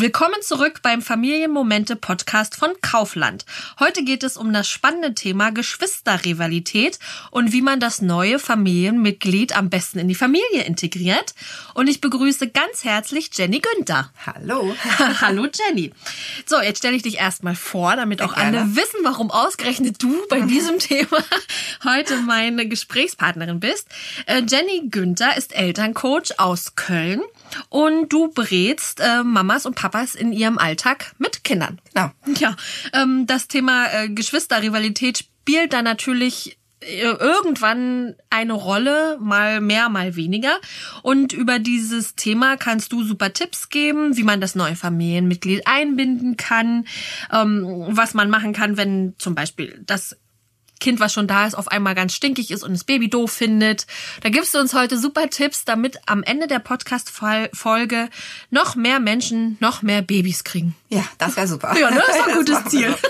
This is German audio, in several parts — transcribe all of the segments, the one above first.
Willkommen zurück beim Familienmomente Podcast von Kaufland. Heute geht es um das spannende Thema Geschwisterrivalität und wie man das neue Familienmitglied am besten in die Familie integriert. Und ich begrüße ganz herzlich Jenny Günther. Hallo. Hallo Jenny. So, jetzt stelle ich dich erstmal vor, damit auch alle wissen, warum ausgerechnet du bei diesem Thema heute meine Gesprächspartnerin bist. Äh, Jenny Günther ist Elterncoach aus Köln und du berätst äh, Mamas und Papas in ihrem Alltag mit Kindern. Genau. Ja, ähm, das Thema äh, Geschwisterrivalität spielt da natürlich äh, irgendwann eine Rolle, mal mehr, mal weniger. Und über dieses Thema kannst du super Tipps geben, wie man das neue Familienmitglied einbinden kann, ähm, was man machen kann, wenn zum Beispiel das Kind, was schon da ist, auf einmal ganz stinkig ist und das Baby doof findet. Da gibst du uns heute super Tipps, damit am Ende der Podcast-Folge noch mehr Menschen noch mehr Babys kriegen. Ja, das wäre super. Ja, ne? Das ist ein gutes Ziel.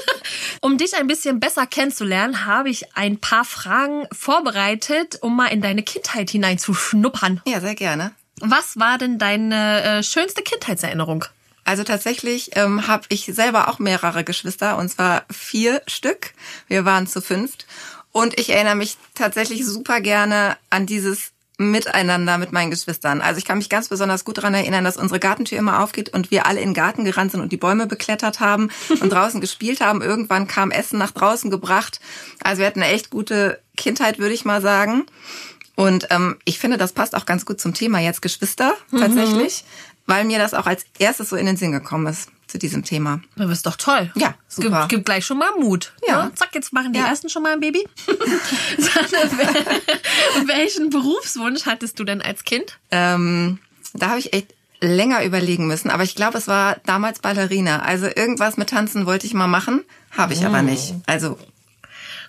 Um dich ein bisschen besser kennenzulernen, habe ich ein paar Fragen vorbereitet, um mal in deine Kindheit hineinzuschnuppern. Ja, sehr gerne. Was war denn deine äh, schönste Kindheitserinnerung? Also tatsächlich ähm, habe ich selber auch mehrere Geschwister, und zwar vier Stück. Wir waren zu fünft. Und ich erinnere mich tatsächlich super gerne an dieses Miteinander mit meinen Geschwistern. Also ich kann mich ganz besonders gut daran erinnern, dass unsere Gartentür immer aufgeht und wir alle in den Garten gerannt sind und die Bäume beklettert haben und draußen gespielt haben. Irgendwann kam Essen nach draußen gebracht. Also wir hatten eine echt gute Kindheit, würde ich mal sagen. Und ähm, ich finde, das passt auch ganz gut zum Thema jetzt Geschwister tatsächlich. Mhm weil mir das auch als erstes so in den Sinn gekommen ist zu diesem Thema. Das ist doch toll. Ja, super. Gibt, gibt gleich schon mal Mut. Ja. Ne? Zack, jetzt machen die ja. ersten schon mal ein Baby. Welchen Berufswunsch hattest du denn als Kind? Ähm, da habe ich echt länger überlegen müssen, aber ich glaube, es war damals Ballerina. Also irgendwas mit Tanzen wollte ich mal machen, habe ich oh. aber nicht. Also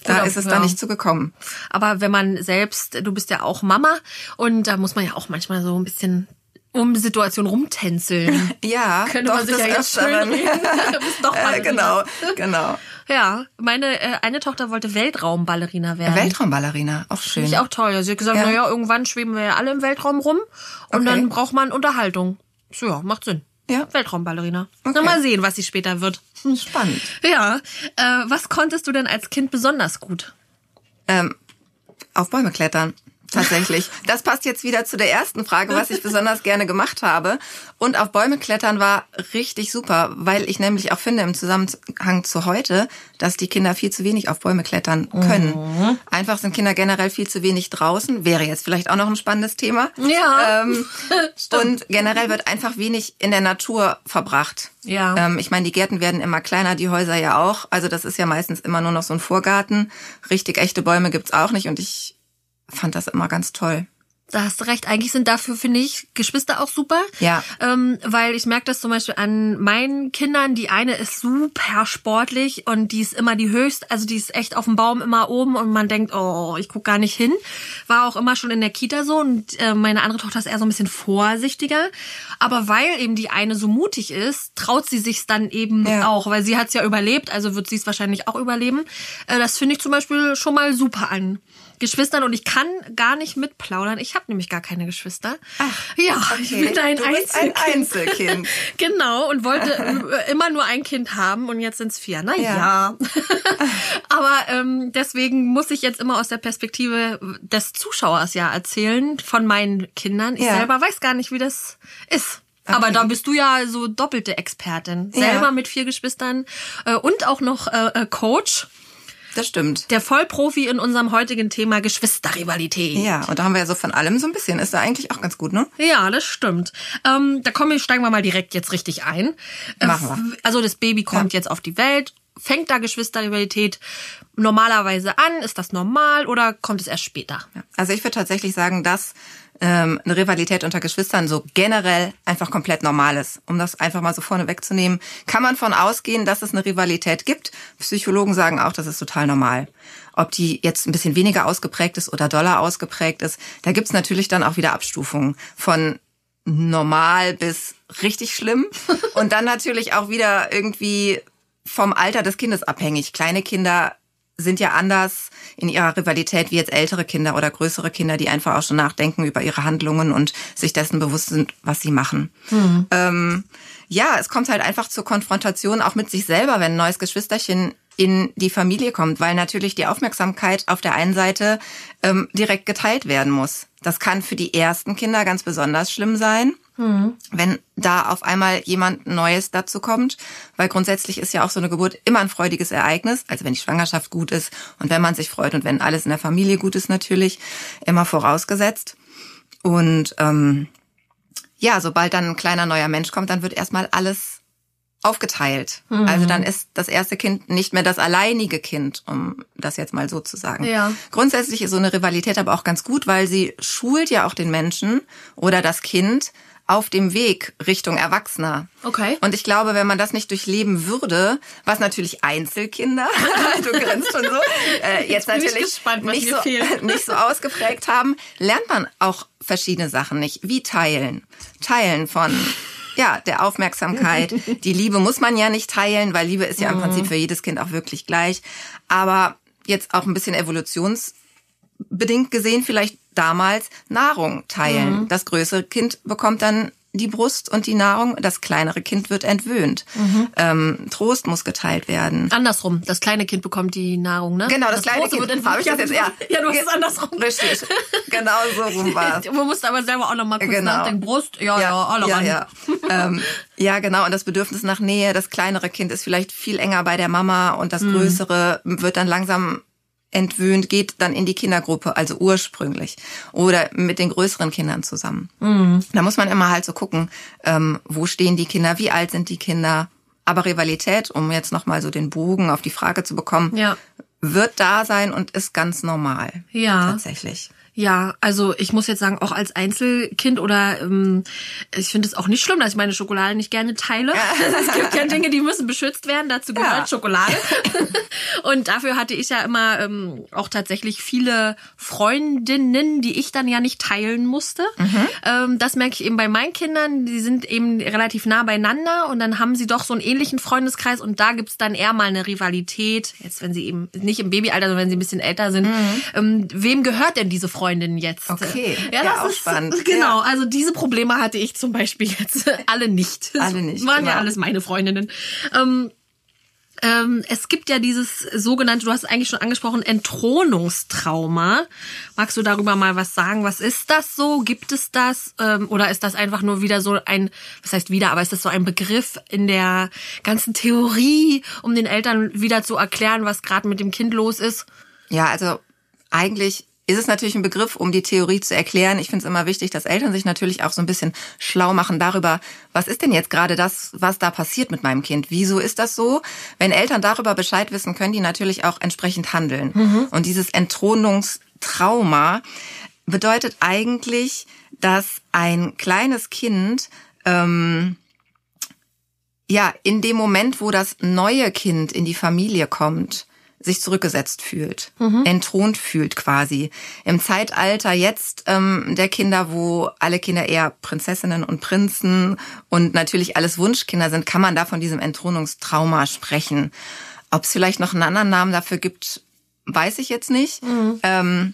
da Oder, ist es ja. dann nicht zugekommen. Aber wenn man selbst, du bist ja auch Mama und da muss man ja auch manchmal so ein bisschen um die Situation rumtänzeln. ja, könnte man sich ja jetzt schön reden. doch äh, genau, genau. Ja, meine äh, eine Tochter wollte Weltraumballerina werden. Weltraumballerina, auch schön. Finde ich auch toll. Sie hat gesagt, ja. naja, irgendwann schweben wir ja alle im Weltraum rum und okay. dann braucht man Unterhaltung. So, ja, macht Sinn. Ja. Weltraumballerina. Okay. Na, mal sehen, was sie später wird. Spannend. Ja. Äh, was konntest du denn als Kind besonders gut? Ähm, auf Bäume klettern tatsächlich. Das passt jetzt wieder zu der ersten Frage, was ich besonders gerne gemacht habe. Und auf Bäume klettern war richtig super, weil ich nämlich auch finde im Zusammenhang zu heute, dass die Kinder viel zu wenig auf Bäume klettern können. Mhm. Einfach sind Kinder generell viel zu wenig draußen. Wäre jetzt vielleicht auch noch ein spannendes Thema. Ja. Ähm, und generell wird einfach wenig in der Natur verbracht. Ja. Ähm, ich meine, die Gärten werden immer kleiner, die Häuser ja auch. Also das ist ja meistens immer nur noch so ein Vorgarten. Richtig echte Bäume gibt's auch nicht. Und ich fand das immer ganz toll. Da hast du recht. Eigentlich sind dafür, finde ich, Geschwister auch super. Ja. Ähm, weil ich merke das zum Beispiel an meinen Kindern. Die eine ist super sportlich und die ist immer die höchste, also die ist echt auf dem Baum immer oben und man denkt, oh, ich guck gar nicht hin. War auch immer schon in der Kita so und äh, meine andere Tochter ist eher so ein bisschen vorsichtiger. Aber weil eben die eine so mutig ist, traut sie sich's dann eben ja. auch, weil sie hat's ja überlebt, also wird sie es wahrscheinlich auch überleben. Äh, das finde ich zum Beispiel schon mal super an. Geschwistern und ich kann gar nicht mitplaudern. Ich habe nämlich gar keine Geschwister. Ach, ja, okay. ich bin ein du Einzelkind. ein Einzelkind. genau, und wollte immer nur ein Kind haben und jetzt sind es vier. Na ja. ja. Aber ähm, deswegen muss ich jetzt immer aus der Perspektive des Zuschauers ja erzählen von meinen Kindern. Ich ja. selber weiß gar nicht, wie das ist. Okay. Aber da bist du ja so doppelte Expertin. Selber ja. mit vier Geschwistern äh, und auch noch äh, äh Coach. Das stimmt. Der Vollprofi in unserem heutigen Thema Geschwisterrivalität. Ja, und da haben wir ja so von allem so ein bisschen. Ist da eigentlich auch ganz gut, ne? Ja, das stimmt. Ähm, da kommen wir, steigen wir mal direkt jetzt richtig ein. Äh, Machen wir. Also das Baby kommt ja. jetzt auf die Welt. Fängt da Geschwisterrivalität normalerweise an? Ist das normal oder kommt es erst später? Ja. Also ich würde tatsächlich sagen, dass ähm, eine Rivalität unter Geschwistern so generell einfach komplett normal ist. Um das einfach mal so vorne wegzunehmen, kann man von ausgehen, dass es eine Rivalität gibt. Psychologen sagen auch, das ist total normal. Ob die jetzt ein bisschen weniger ausgeprägt ist oder doller ausgeprägt ist, da gibt's natürlich dann auch wieder Abstufungen von normal bis richtig schlimm und dann natürlich auch wieder irgendwie vom Alter des Kindes abhängig. Kleine Kinder sind ja anders in ihrer Rivalität wie jetzt ältere Kinder oder größere Kinder, die einfach auch schon nachdenken über ihre Handlungen und sich dessen bewusst sind, was sie machen. Mhm. Ähm, ja, es kommt halt einfach zur Konfrontation auch mit sich selber, wenn ein neues Geschwisterchen in die Familie kommt, weil natürlich die Aufmerksamkeit auf der einen Seite ähm, direkt geteilt werden muss. Das kann für die ersten Kinder ganz besonders schlimm sein, mhm. wenn da auf einmal jemand Neues dazu kommt, weil grundsätzlich ist ja auch so eine Geburt immer ein freudiges Ereignis, also wenn die Schwangerschaft gut ist und wenn man sich freut und wenn alles in der Familie gut ist natürlich, immer vorausgesetzt. Und ähm, ja, sobald dann ein kleiner neuer Mensch kommt, dann wird erstmal alles aufgeteilt. Mhm. Also dann ist das erste Kind nicht mehr das alleinige Kind, um das jetzt mal so zu sagen. Ja. Grundsätzlich ist so eine Rivalität aber auch ganz gut, weil sie schult ja auch den Menschen oder das Kind auf dem Weg Richtung Erwachsener. Okay. Und ich glaube, wenn man das nicht durchleben würde, was natürlich Einzelkinder, du grinst schon so, äh, jetzt, jetzt natürlich gespannt, nicht, so, nicht so ausgeprägt haben, lernt man auch verschiedene Sachen nicht. Wie teilen. Teilen von ja, der Aufmerksamkeit. Die Liebe muss man ja nicht teilen, weil Liebe ist ja im mhm. Prinzip für jedes Kind auch wirklich gleich. Aber jetzt auch ein bisschen evolutionsbedingt gesehen, vielleicht damals Nahrung teilen. Mhm. Das größere Kind bekommt dann die Brust und die Nahrung, das kleinere Kind wird entwöhnt. Mhm. Ähm, Trost muss geteilt werden. Andersrum, das kleine Kind bekommt die Nahrung, ne? Genau, das, das kleine Kind. Wird entwöhnt. Ich das jetzt ja? Ja, du hast es andersrum. Richtig, genau so rum war Man musste aber selber auch noch mal kurz genau. nachdenken. Brust, ja, ja, ja alle ja, ran. Ja. ähm, ja, genau. Und das Bedürfnis nach Nähe, das kleinere Kind ist vielleicht viel enger bei der Mama und das mhm. größere wird dann langsam entwöhnt, geht dann in die Kindergruppe, also ursprünglich. Oder mit den größeren Kindern zusammen. Mhm. Da muss man immer halt so gucken, ähm, wo stehen die Kinder, wie alt sind die Kinder. Aber Rivalität, um jetzt nochmal so den Bogen auf die Frage zu bekommen, ja. wird da sein und ist ganz normal. Ja. Tatsächlich. Ja, also ich muss jetzt sagen, auch als Einzelkind oder ähm, ich finde es auch nicht schlimm, dass ich meine Schokolade nicht gerne teile. Es gibt ja Dinge, die müssen beschützt werden. Dazu gehört ja. Schokolade. Und dafür hatte ich ja immer ähm, auch tatsächlich viele Freundinnen, die ich dann ja nicht teilen musste. Mhm. Ähm, das merke ich eben bei meinen Kindern. Die sind eben relativ nah beieinander und dann haben sie doch so einen ähnlichen Freundeskreis und da gibt's dann eher mal eine Rivalität. Jetzt, wenn sie eben nicht im Babyalter, sondern wenn sie ein bisschen älter sind. Mhm. Ähm, wem gehört denn diese Freundin? Freundin jetzt. Okay, ja, das ja, auch ist spannend. Genau, ja. also diese Probleme hatte ich zum Beispiel jetzt alle nicht. Alle nicht. Das waren genau. ja alles meine Freundinnen. Ähm, ähm, es gibt ja dieses sogenannte, du hast es eigentlich schon angesprochen, Entthronungstrauma. Magst du darüber mal was sagen? Was ist das so? Gibt es das? Ähm, oder ist das einfach nur wieder so ein, was heißt wieder, aber ist das so ein Begriff in der ganzen Theorie, um den Eltern wieder zu erklären, was gerade mit dem Kind los ist? Ja, also eigentlich ist es natürlich ein Begriff, um die Theorie zu erklären. Ich finde es immer wichtig, dass Eltern sich natürlich auch so ein bisschen schlau machen darüber, was ist denn jetzt gerade das, was da passiert mit meinem Kind? Wieso ist das so? Wenn Eltern darüber Bescheid wissen, können die natürlich auch entsprechend handeln. Mhm. Und dieses Entthronungstrauma bedeutet eigentlich, dass ein kleines Kind ähm, ja in dem Moment, wo das neue Kind in die Familie kommt, sich zurückgesetzt fühlt, mhm. entthront fühlt quasi. Im Zeitalter jetzt ähm, der Kinder, wo alle Kinder eher Prinzessinnen und Prinzen und natürlich alles Wunschkinder sind, kann man da von diesem Entthronungstrauma sprechen. Ob es vielleicht noch einen anderen Namen dafür gibt, weiß ich jetzt nicht. Mhm. Ähm,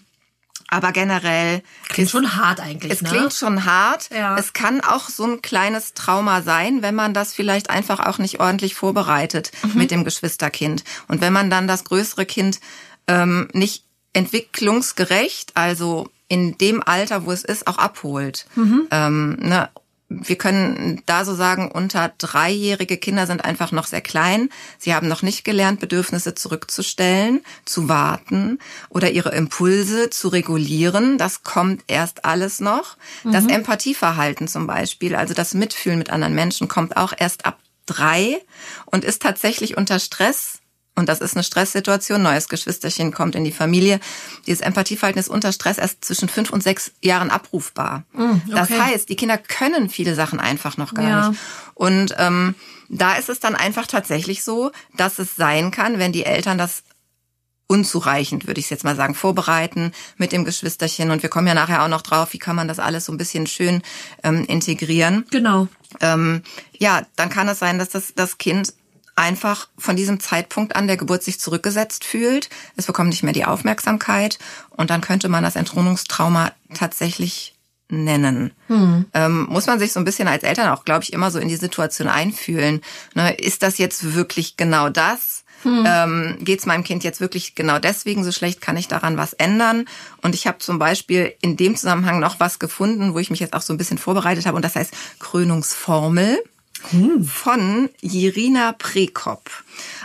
aber generell. Klingt ist, schon hart eigentlich. Es ne? klingt schon hart. Ja. Es kann auch so ein kleines Trauma sein, wenn man das vielleicht einfach auch nicht ordentlich vorbereitet mhm. mit dem Geschwisterkind. Und wenn man dann das größere Kind ähm, nicht entwicklungsgerecht, also in dem Alter, wo es ist, auch abholt. Mhm. Ähm, ne? Wir können da so sagen, unter dreijährige Kinder sind einfach noch sehr klein. Sie haben noch nicht gelernt, Bedürfnisse zurückzustellen, zu warten oder ihre Impulse zu regulieren. Das kommt erst alles noch. Mhm. Das Empathieverhalten zum Beispiel, also das Mitfühlen mit anderen Menschen, kommt auch erst ab drei und ist tatsächlich unter Stress und das ist eine Stresssituation, neues Geschwisterchen kommt in die Familie. Dieses Empathieverhalten ist unter Stress erst zwischen fünf und sechs Jahren abrufbar. Mm, okay. Das heißt, die Kinder können viele Sachen einfach noch gar ja. nicht. Und ähm, da ist es dann einfach tatsächlich so, dass es sein kann, wenn die Eltern das unzureichend, würde ich jetzt mal sagen, vorbereiten mit dem Geschwisterchen. Und wir kommen ja nachher auch noch drauf, wie kann man das alles so ein bisschen schön ähm, integrieren. Genau. Ähm, ja, dann kann es sein, dass das, das Kind einfach von diesem Zeitpunkt an der Geburt sich zurückgesetzt fühlt. Es bekommt nicht mehr die Aufmerksamkeit und dann könnte man das Entthronungstrauma tatsächlich nennen. Hm. Ähm, muss man sich so ein bisschen als Eltern auch, glaube ich, immer so in die Situation einfühlen. Ne, ist das jetzt wirklich genau das? Hm. Ähm, Geht es meinem Kind jetzt wirklich genau deswegen so schlecht? Kann ich daran was ändern? Und ich habe zum Beispiel in dem Zusammenhang noch was gefunden, wo ich mich jetzt auch so ein bisschen vorbereitet habe. Und das heißt Krönungsformel von Jirina Prekop.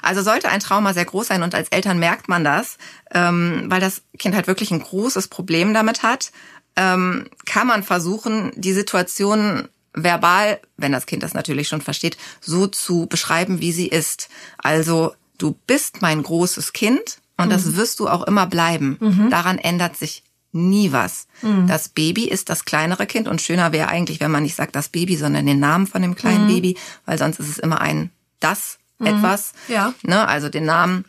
Also sollte ein Trauma sehr groß sein und als Eltern merkt man das, ähm, weil das Kind halt wirklich ein großes Problem damit hat, ähm, kann man versuchen, die Situation verbal, wenn das Kind das natürlich schon versteht, so zu beschreiben, wie sie ist. Also du bist mein großes Kind und mhm. das wirst du auch immer bleiben. Mhm. Daran ändert sich nie was. Mhm. Das Baby ist das kleinere Kind und schöner wäre eigentlich, wenn man nicht sagt das Baby, sondern den Namen von dem kleinen mhm. Baby, weil sonst ist es immer ein das mhm. etwas. Ja. Ne, also den Namen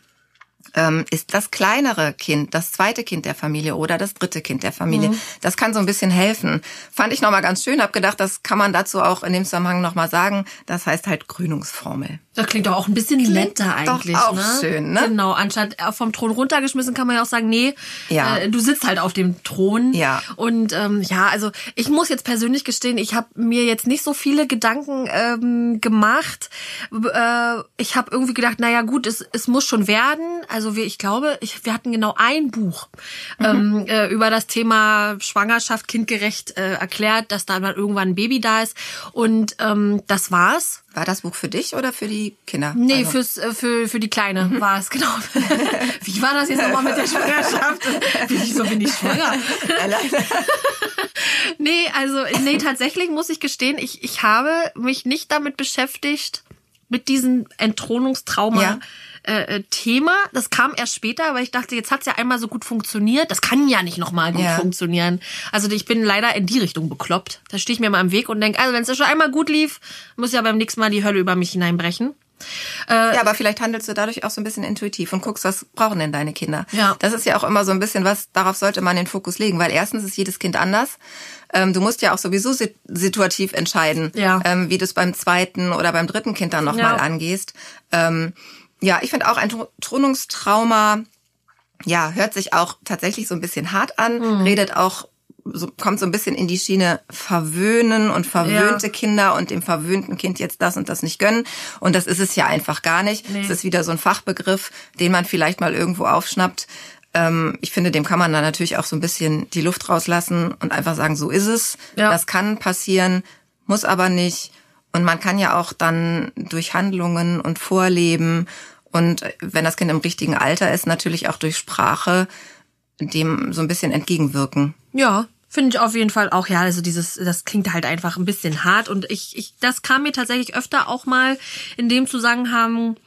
ähm, ist das kleinere Kind, das zweite Kind der Familie oder das dritte Kind der Familie. Mhm. Das kann so ein bisschen helfen. Fand ich nochmal ganz schön, hab gedacht, das kann man dazu auch in dem Zusammenhang nochmal sagen. Das heißt halt Krönungsformel. Das klingt doch auch ein bisschen klingt netter eigentlich. Doch auch ne? schön, ne? Genau, anstatt vom Thron runtergeschmissen kann man ja auch sagen, nee, ja. äh, du sitzt halt auf dem Thron. Ja. Und ähm, ja, also ich muss jetzt persönlich gestehen, ich habe mir jetzt nicht so viele Gedanken ähm, gemacht. Äh, ich habe irgendwie gedacht, naja gut, es, es muss schon werden. Also wir, ich glaube, ich, wir hatten genau ein Buch mhm. ähm, äh, über das Thema Schwangerschaft kindgerecht äh, erklärt, dass da irgendwann ein Baby da ist. Und ähm, das war's. War das Buch für dich oder für die Kinder? Nee, also. fürs, äh, für, für die Kleine mhm. war es, genau. Wie war das jetzt nochmal mit der Schwangerschaft? Wieso bin ich schwanger? nee, also, nee, tatsächlich muss ich gestehen, ich, ich habe mich nicht damit beschäftigt, mit diesem Entthronungstrauma. Ja äh, äh, Thema. Das kam erst später, weil ich dachte, jetzt hat's ja einmal so gut funktioniert. Das kann ja nicht nochmal gut ja. funktionieren. Also ich bin leider in die Richtung bekloppt. Da stehe ich mir mal im Weg und denke, also wenn es ja schon einmal gut lief, muss ja beim nächsten Mal die Hölle über mich hineinbrechen. Äh, ja, aber vielleicht handelst du dadurch auch so ein bisschen intuitiv und guckst, was brauchen denn deine Kinder. Ja. Das ist ja auch immer so ein bisschen was, darauf sollte man den Fokus legen, weil erstens ist jedes Kind anders. Ähm, du musst ja auch sowieso situativ entscheiden, ja. ähm, wie du es beim zweiten oder beim dritten Kind dann nochmal ja. angehst. Ähm, ja, ich finde auch ein Thronungstrauma, ja, hört sich auch tatsächlich so ein bisschen hart an, mhm. redet auch so, kommt so ein bisschen in die Schiene verwöhnen und verwöhnte ja. Kinder und dem verwöhnten Kind jetzt das und das nicht gönnen. Und das ist es ja einfach gar nicht. Es nee. ist wieder so ein Fachbegriff, den man vielleicht mal irgendwo aufschnappt. Ähm, ich finde, dem kann man dann natürlich auch so ein bisschen die Luft rauslassen und einfach sagen, so ist es. Ja. Das kann passieren, muss aber nicht. Und man kann ja auch dann durch Handlungen und Vorleben und wenn das Kind im richtigen Alter ist, natürlich auch durch Sprache dem so ein bisschen entgegenwirken. Ja, Finde ich auf jeden Fall auch, ja, also dieses, das klingt halt einfach ein bisschen hart. Und ich, ich, das kam mir tatsächlich öfter auch mal in dem Zusammenhang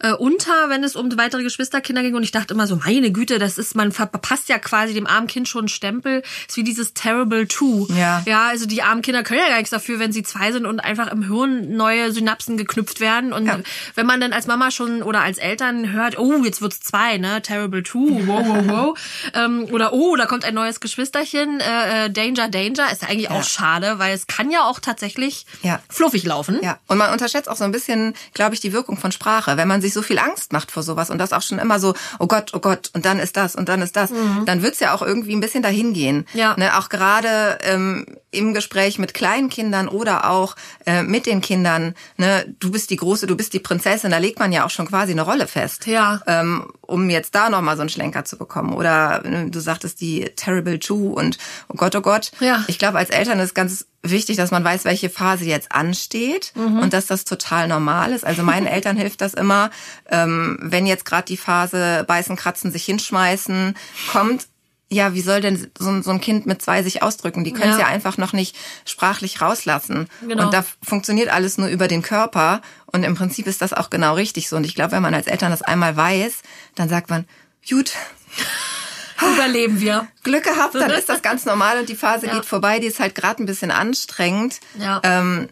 äh, unter, wenn es um weitere Geschwisterkinder ging. Und ich dachte immer so, meine Güte, das ist, man verpasst ja quasi dem armen Kind schon einen Stempel. Ist wie dieses Terrible Two. Ja. Ja, also die armen Kinder können ja gar nichts dafür, wenn sie zwei sind und einfach im Hirn neue Synapsen geknüpft werden. Und ja. wenn man dann als Mama schon oder als Eltern hört, oh, jetzt wird's zwei, ne? Terrible Two, wow, wow, wow. ähm, oder oh, da kommt ein neues Geschwisterchen, äh, äh Danger, Danger, ist eigentlich ja. auch schade, weil es kann ja auch tatsächlich ja. fluffig laufen. Ja, und man unterschätzt auch so ein bisschen, glaube ich, die Wirkung von Sprache. Wenn man sich sich so viel Angst macht vor sowas und das auch schon immer so, oh Gott, oh Gott, und dann ist das und dann ist das, mhm. dann wird's ja auch irgendwie ein bisschen dahin gehen. Ja. Ne, auch gerade ähm, im Gespräch mit kleinen Kindern oder auch äh, mit den Kindern, ne, du bist die Große, du bist die Prinzessin, da legt man ja auch schon quasi eine Rolle fest. Ja. Ähm, um jetzt da nochmal so einen Schlenker zu bekommen. Oder ne, du sagtest die Terrible Two und oh Gott, oh Gott. Ja. Ich glaube, als Eltern ist ganz wichtig, dass man weiß, welche Phase jetzt ansteht mhm. und dass das total normal ist. Also meinen Eltern hilft das immer, ähm, wenn jetzt gerade die Phase beißen, kratzen, sich hinschmeißen kommt, ja, wie soll denn so, ein Kind mit zwei sich ausdrücken? Die können es ja. ja. einfach noch nicht sprachlich rauslassen. Genau. Und da funktioniert alles nur über den Körper. Und im Prinzip ist das auch genau richtig so. Und ich glaube, wenn man als Eltern das einmal weiß, dann sagt man, gut, überleben wir. Glück gehabt, dann ist das ganz normal und die Phase ja. geht vorbei. Die ist halt gerade ein bisschen anstrengend. Ja. Ähm,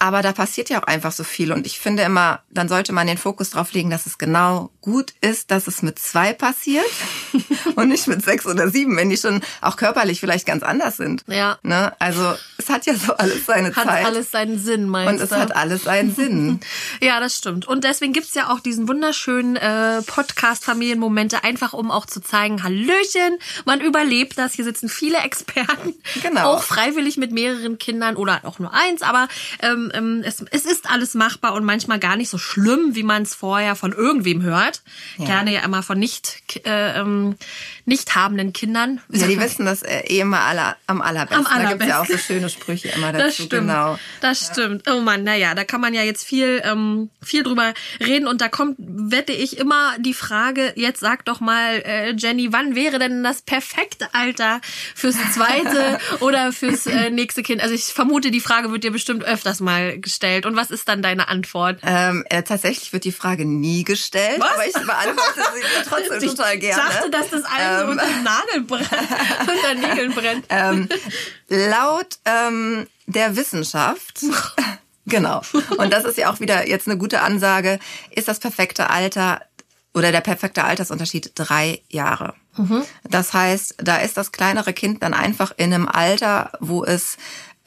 Aber da passiert ja auch einfach so viel. Und ich finde immer, dann sollte man den Fokus drauf legen, dass es genau gut ist, dass es mit zwei passiert und nicht mit sechs oder sieben, wenn die schon auch körperlich vielleicht ganz anders sind. Ja. Ne? Also es hat ja so alles seine Hat Zeit. alles seinen Sinn, meinst und es du? hat alles seinen Sinn. Ja, das stimmt. Und deswegen gibt's ja auch diesen wunderschönen äh, Podcast Familienmomente, einfach um auch zu zeigen, Hallöchen, man überlebt das. Hier sitzen viele Experten, Genau. auch freiwillig mit mehreren Kindern oder auch nur eins, aber ähm, ähm, es, es ist alles machbar und manchmal gar nicht so schlimm, wie man es vorher von irgendwem hört. Gerne ja immer von nicht, äh, ähm, nicht habenden Kindern. Ja, die wissen das äh, eh immer aller, am allerbesten. Am Da gibt's ja auch so allerbesten. schöne Sprüche immer dazu. Das stimmt. Genau. Das stimmt. Oh Mann, naja, da kann man ja jetzt viel, ähm, viel drüber reden. Und da kommt, wette ich, immer die Frage, jetzt sag doch mal, äh, Jenny, wann wäre denn das perfekte Alter fürs zweite oder fürs äh, nächste Kind? Also ich vermute, die Frage wird dir bestimmt öfters mal gestellt. Und was ist dann deine Antwort? Ähm, äh, tatsächlich wird die Frage nie gestellt, Was? aber ich beantworte sie trotzdem Ich total gerne. dachte, dass das allen so unter den Nageln brennt, unter Nägeln brennt. ähm, laut ähm, der Wissenschaft, genau, und das ist ja auch wieder jetzt eine gute Ansage, ist das perfekte Alter oder der perfekte Altersunterschied drei Jahre. Das heißt, da ist das kleinere Kind dann einfach in einem Alter, wo es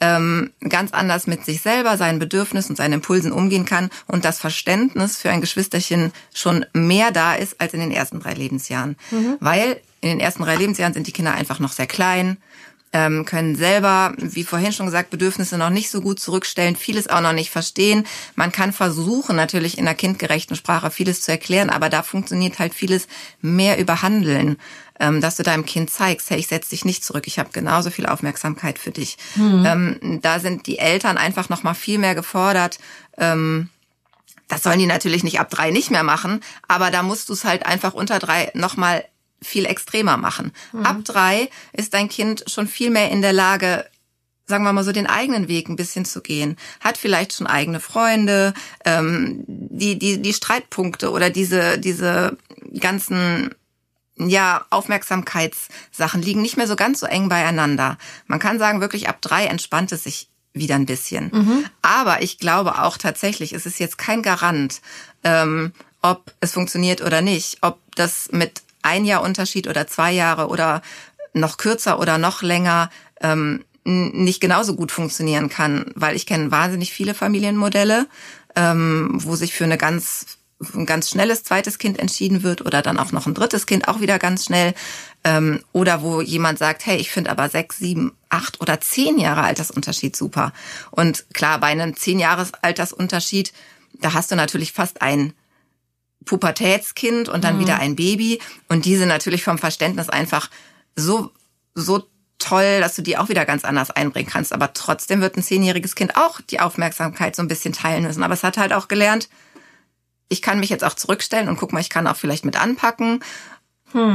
ähm, ganz anders mit sich selber, seinen Bedürfnissen und seinen Impulsen umgehen kann und das Verständnis für ein Geschwisterchen schon mehr da ist als in den ersten drei Lebensjahren. Weil in den ersten drei Lebensjahren sind die Kinder einfach noch sehr klein, ähm, können selber, wie vorhin schon gesagt, Bedürfnisse noch nicht so gut zurückstellen, vieles auch noch nicht verstehen. Man kann versuchen, natürlich in der kindgerechten Sprache vieles zu erklären, aber da funktioniert halt vieles mehr über Handeln, ähm, dass du deinem Kind zeigst, hey, ich setz dich nicht zurück, ich habe genauso viel Aufmerksamkeit für dich. Ähm, da sind die Eltern einfach noch mal viel mehr gefordert. Ähm, das sollen die natürlich nicht ab drei nicht mehr machen, aber da musst du es halt einfach unter drei nochmal viel extremer machen. Ab drei ist dein Kind schon viel mehr in der Lage, sagen wir mal so, den eigenen Weg ein bisschen zu gehen. Hat vielleicht schon eigene Freunde, ähm, die, die, die Streitpunkte oder diese, diese ganzen ja, Aufmerksamkeitssachen liegen nicht mehr so ganz so eng beieinander. Man kann sagen, wirklich ab drei entspannt es sich wieder ein bisschen. Aber ich glaube auch tatsächlich, es ist jetzt kein Garant, ähm, ob es funktioniert oder nicht, ob das mit ein Jahr Unterschied oder zwei Jahre oder noch kürzer oder noch länger ähm, nicht genauso gut funktionieren kann, weil ich kenne wahnsinnig viele Familienmodelle, ähm, wo sich für eine ganz ein ganz schnelles zweites Kind entschieden wird oder dann auch noch ein drittes Kind auch wieder ganz schnell ähm, oder wo jemand sagt, hey, ich finde aber sechs, sieben, acht oder zehn Jahre Altersunterschied super. Und klar, bei einem zehn Jahres Altersunterschied, da hast du natürlich fast ein Pubertätskind und dann wieder ein Baby und die sind natürlich vom Verständnis einfach so so toll, dass du die auch wieder ganz anders einbringen kannst. Aber trotzdem wird ein zehnjähriges Kind auch die Aufmerksamkeit so ein bisschen teilen müssen. Aber es hat halt auch gelernt, ich kann mich jetzt auch zurückstellen und guck mal, ich kann auch vielleicht mit anpacken.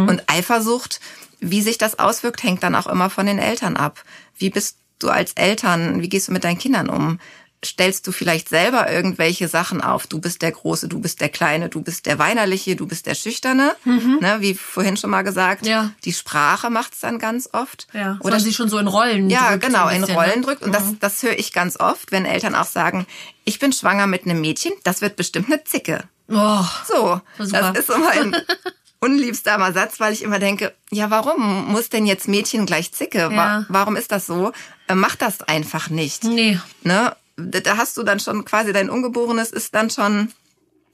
Und Eifersucht, wie sich das auswirkt, hängt dann auch immer von den Eltern ab. Wie bist du als Eltern, wie gehst du mit deinen Kindern um? Stellst du vielleicht selber irgendwelche Sachen auf? Du bist der Große, du bist der Kleine, du bist der Weinerliche, du bist der Schüchterne. Ne, wie vorhin schon mal gesagt. Ja. Die Sprache macht's dann ganz oft. Ja, Oder sie schon so in Rollen ja, drückt, genau, so ein in bisschen, Rollen ne? drückt. Und das, das höre ich ganz oft, wenn Eltern auch sagen, ich bin schwanger mit einem Mädchen, das wird bestimmt eine Zicke. Oh, So, Super. das ist so mein unliebster Satz, weil ich immer denke, ja, warum muss denn jetzt Mädchen gleich Zicke? Ja. warum ist das so? Äh, Mach das einfach nicht. nee. Ne? Da hast du dann schon quasi dein Ungeborenes ist dann schon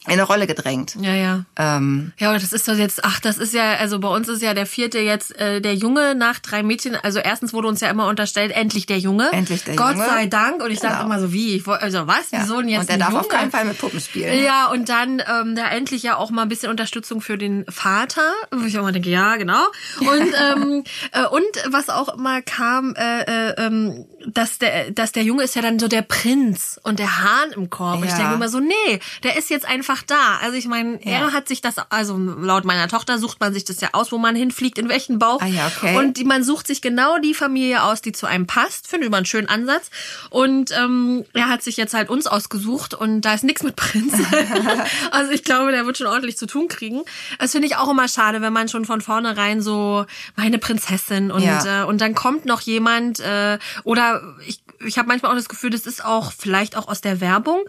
in eine Rolle gedrängt. Ja, ja. Ähm, Ja, aber das ist doch jetzt, ach, das ist ja, also bei uns ist ja der vierte jetzt äh, der Junge nach drei Mädchen. Also erstens wurde uns ja immer unterstellt, endlich der Junge. Endlich der Gott Junge. sei Dank. Und ich dachte Genau. immer so, wie? Ich, also was? ja. Wieso denn jetzt Und der darf Junge? auf keinen Fall mit Puppen spielen. Ja, und dann ähm, da endlich ja auch mal ein bisschen Unterstützung für den Vater, wo ich auch mal denke, ja, genau. Und ähm, äh, und was auch immer kam, äh, äh, ähm, dass der dass der Junge ist ja dann so der Prinz und der Hahn im Korb. Und ich Ja. denke immer so, nee, der ist jetzt einfach einfach da. Also ich meine, Ja. er hat sich das, also laut meiner Tochter sucht man sich das ja aus, wo man hinfliegt, in welchen Bauch. Ah ja, okay. Und die, man sucht sich genau die Familie aus, die zu einem passt. Finde ich immer einen schönen Ansatz. Und ähm, er hat sich jetzt halt uns ausgesucht und da ist nichts mit Prinz. also ich glaube, der wird schon ordentlich zu tun kriegen. Das finde ich auch immer schade, wenn man schon von vornherein so meine Prinzessin und Ja. äh, und dann kommt noch jemand äh, oder ich ich habe manchmal auch das Gefühl, das ist auch vielleicht auch aus der Werbung.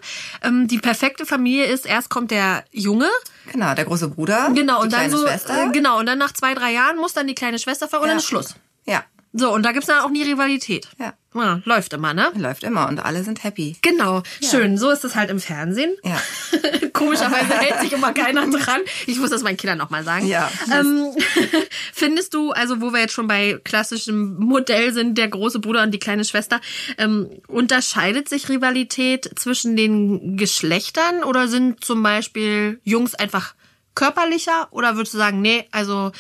Ähm, die perfekte Familie ist, erst kommt der Junge, Genau, der große Bruder. genau, und dann kleine so, Schwester. äh, genau, und dann nach zwei, drei Jahren muss dann die kleine Schwester folgen und dann Ja. ist Schluss. Ja, So, und da gibt's dann auch nie Rivalität. Ja. Ja, läuft immer, ne? läuft immer und alle sind happy. Genau, schön. So ist es halt im Fernsehen. Ja. Komischerweise hält sich immer keiner dran. Ich muss das meinen Kindern nochmal sagen. Ja. Ähm, findest du, also wo wir jetzt schon bei klassischem Modell sind, der große Bruder und die kleine Schwester, ähm, unterscheidet sich Rivalität zwischen den Geschlechtern oder sind zum Beispiel Jungs einfach körperlicher oder würdest du sagen, nee, also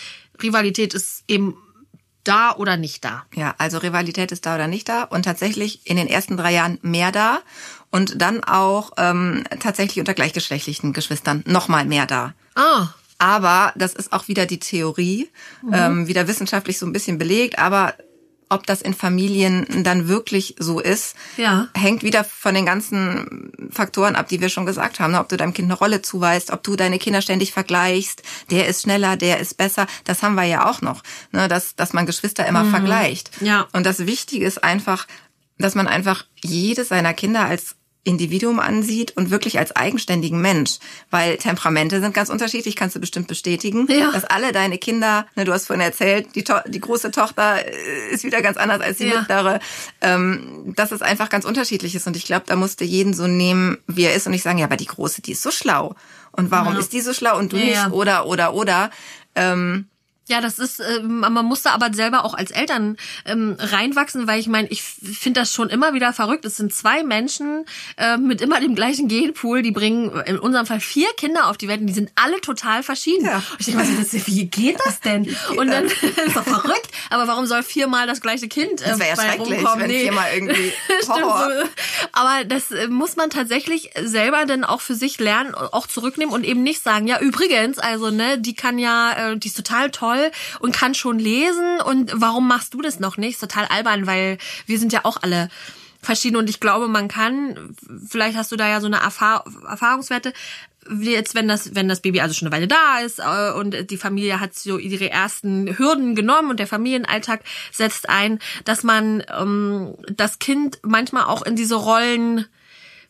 Rivalität ist eben da oder nicht da? Ja, also Rivalität ist da oder nicht da. Und tatsächlich in den ersten drei Jahren mehr da. Und dann auch ähm, tatsächlich unter gleichgeschlechtlichen Geschwistern nochmal mehr da. Ah, Aber das ist auch wieder die Theorie, ähm, wieder wissenschaftlich so ein bisschen belegt, aber ob das in Familien dann wirklich so ist, Ja. hängt wieder von den ganzen Faktoren ab, die wir schon gesagt haben. ne? Ob du deinem Kind eine Rolle zuweist, ob du deine Kinder ständig vergleichst, der ist schneller, der ist besser, das haben wir ja auch noch, ne? dass, dass man Geschwister immer vergleicht. Ja. Und das Wichtige ist einfach, dass man einfach jedes seiner Kinder als Individuum ansieht und wirklich als eigenständigen Mensch, weil Temperamente sind ganz unterschiedlich, kannst du bestimmt bestätigen, Ja. dass alle deine Kinder, ne, du hast vorhin erzählt, die, to die große Tochter äh, ist wieder ganz anders als die Ja. mittlere, ähm, dass es einfach ganz unterschiedlich ist und ich glaube, da musste jeden so nehmen, wie er ist und nicht sagen, ja, aber die große, die ist so schlau und warum Ja. ist die so schlau und du Ja, nicht oder oder oder ähm, Ja, das ist, ähm, man muss da aber selber auch als Eltern ähm, reinwachsen, weil ich meine, ich finde das schon immer wieder verrückt. Es sind zwei Menschen äh, mit immer dem gleichen Genpool, die bringen in unserem Fall vier Kinder auf die Welt und die sind alle total verschieden. Ja. Und ich denke mal, so, wie geht das denn? Und dann ist doch verrückt. Aber warum soll viermal das gleiche Kind äh, Das ja bei rumkommen? wenn viermal irgendwie Stimmt, Horror. so. Aber das äh, muss man tatsächlich selber dann auch für sich lernen, auch zurücknehmen und eben nicht sagen, ja, übrigens, also, ne, die kann ja, äh, die ist total toll und kann schon lesen. Und warum machst du das noch nicht? Ist total albern, weil wir sind ja auch alle verschieden. Und ich glaube, man kann, vielleicht hast du da ja so eine Erfahr Erfahrungswerte, wie jetzt, wenn das, wenn das Baby also schon eine Weile da ist äh, und die Familie hat so ihre ersten Hürden genommen und der Familienalltag setzt ein, dass man ähm, das Kind manchmal auch in diese Rollen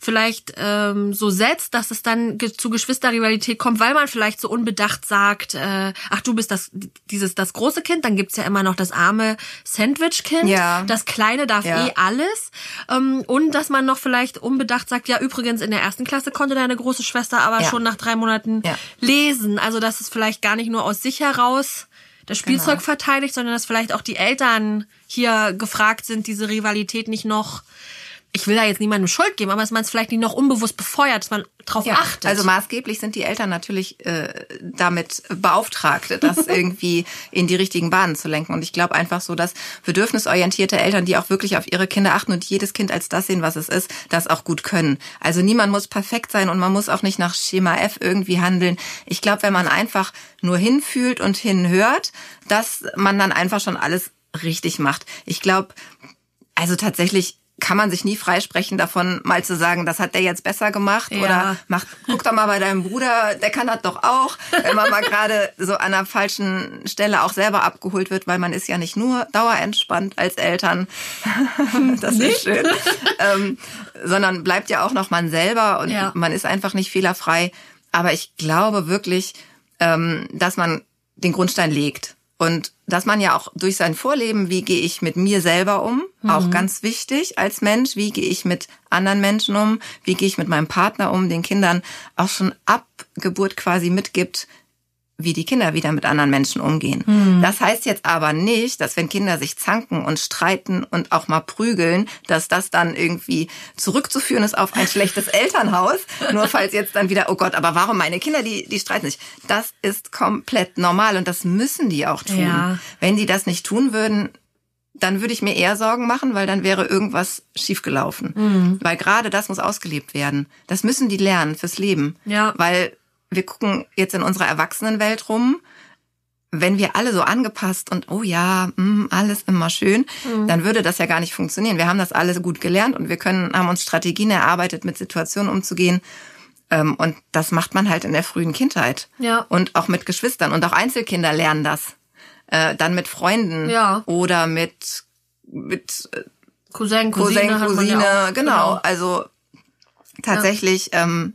vielleicht ähm, so setzt, dass es dann ge zu Geschwisterrivalität kommt, weil man vielleicht so unbedacht sagt, äh, ach du bist das dieses das große Kind, dann gibt's ja immer noch das arme Sandwich-Kind, Ja. das kleine darf Ja. eh alles ähm, und dass man noch vielleicht unbedacht sagt, ja übrigens in der ersten Klasse konnte deine große Schwester aber Ja. schon nach drei Monaten Ja. lesen, also dass es vielleicht gar nicht nur aus sich heraus das Spielzeug Genau. verteidigt, sondern dass vielleicht auch die Eltern hier gefragt sind, diese Rivalität nicht noch ich will da jetzt niemandem Schuld geben, aber dass man es vielleicht nicht noch unbewusst befeuert, dass man drauf Ja, achtet. also maßgeblich sind die Eltern natürlich äh, damit beauftragt, das irgendwie in die richtigen Bahnen zu lenken. Und ich glaube einfach so, dass bedürfnisorientierte Eltern, die auch wirklich auf ihre Kinder achten und jedes Kind als das sehen, was es ist, das auch gut können. Also niemand muss perfekt sein und man muss auch nicht nach Schema F irgendwie handeln. Ich glaube, wenn man einfach nur hinfühlt und hinhört, dass man dann einfach schon alles richtig macht. Ich glaube, also tatsächlich kann man sich nie freisprechen davon, mal zu sagen, das hat der jetzt besser gemacht Ja. oder mach, guck doch mal bei deinem Bruder, der kann das doch auch, wenn man mal gerade so an einer falschen Stelle auch selber abgeholt wird, weil man ist ja nicht nur dauerentspannt als Eltern, das ist schön, ähm, sondern bleibt ja auch noch man selber und Ja. man ist einfach nicht fehlerfrei. Aber ich glaube wirklich, ähm, dass man den Grundstein legt. Und dass man ja auch durch sein Vorleben, wie gehe ich mit mir selber um, auch ganz wichtig als Mensch, wie gehe ich mit anderen Menschen um, wie gehe ich mit meinem Partner um, den Kindern auch schon ab Geburt quasi mitgibt, wie die Kinder wieder mit anderen Menschen umgehen. Das heißt jetzt aber nicht, dass wenn Kinder sich zanken und streiten und auch mal prügeln, dass das dann irgendwie zurückzuführen ist auf ein schlechtes Elternhaus. Nur falls jetzt dann wieder, oh Gott, aber warum meine Kinder, die, die streiten nicht. Das ist komplett normal und das müssen die auch tun. Ja. Wenn die das nicht tun würden, dann würde ich mir eher Sorgen machen, weil dann wäre irgendwas schiefgelaufen. Mhm. Weil gerade das muss ausgelebt werden. Das müssen die lernen fürs Leben. Ja. Weil wir gucken jetzt in unserer Erwachsenenwelt rum. Wenn wir alle so angepasst und oh ja, mh, mm, alles immer schön, mhm. dann würde das ja gar nicht funktionieren. Wir haben das alles gut gelernt und wir können, haben uns Strategien erarbeitet, mit Situationen umzugehen. Ähm, und das macht man halt in der frühen Kindheit. Ja. Und auch mit Geschwistern. Und auch Einzelkinder lernen das äh, dann mit Freunden ja. oder mit mit äh, Cousin, Cousine, Cousin, Cousine, ja genau. genau. Also tatsächlich ja. ähm,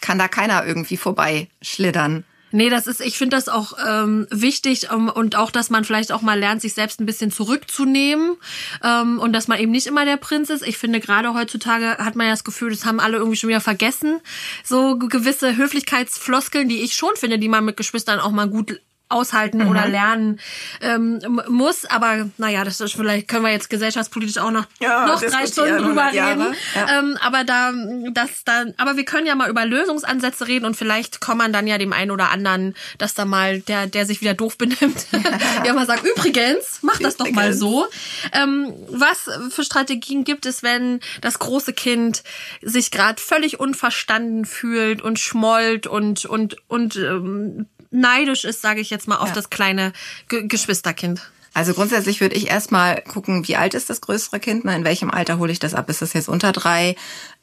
kann da keiner irgendwie vorbei schlittern. Nee, das ist, ich finde das auch ähm, wichtig um, und auch, dass man vielleicht auch mal lernt, sich selbst ein bisschen zurückzunehmen ähm, und dass man eben nicht immer der Prinz ist. Ich finde, gerade heutzutage hat man ja das Gefühl, das haben alle irgendwie schon wieder vergessen. So gewisse Höflichkeitsfloskeln, die ich schon finde, die man mit Geschwistern auch mal gut aushalten mhm. oder lernen ähm, muss. Aber naja, das ist vielleicht können wir jetzt gesellschaftspolitisch auch noch, ja, noch drei Stunden drüber reden. Ja. Ähm, aber da, das dann, aber wir können ja mal über Lösungsansätze reden und vielleicht kann man dann ja dem einen oder anderen, dass da mal der, der sich wieder doof benimmt, ja mal sagt, übrigens, mach das doch mal so. Ähm, was für Strategien gibt es, wenn das große Kind sich gerade völlig unverstanden fühlt und schmollt und und und ähm, neidisch ist, sage ich jetzt mal, auf ja. das kleine Ge Geschwisterkind? Also grundsätzlich würde ich erstmal gucken, wie alt ist das größere Kind, in welchem Alter hole ich das ab? Ist das jetzt unter drei?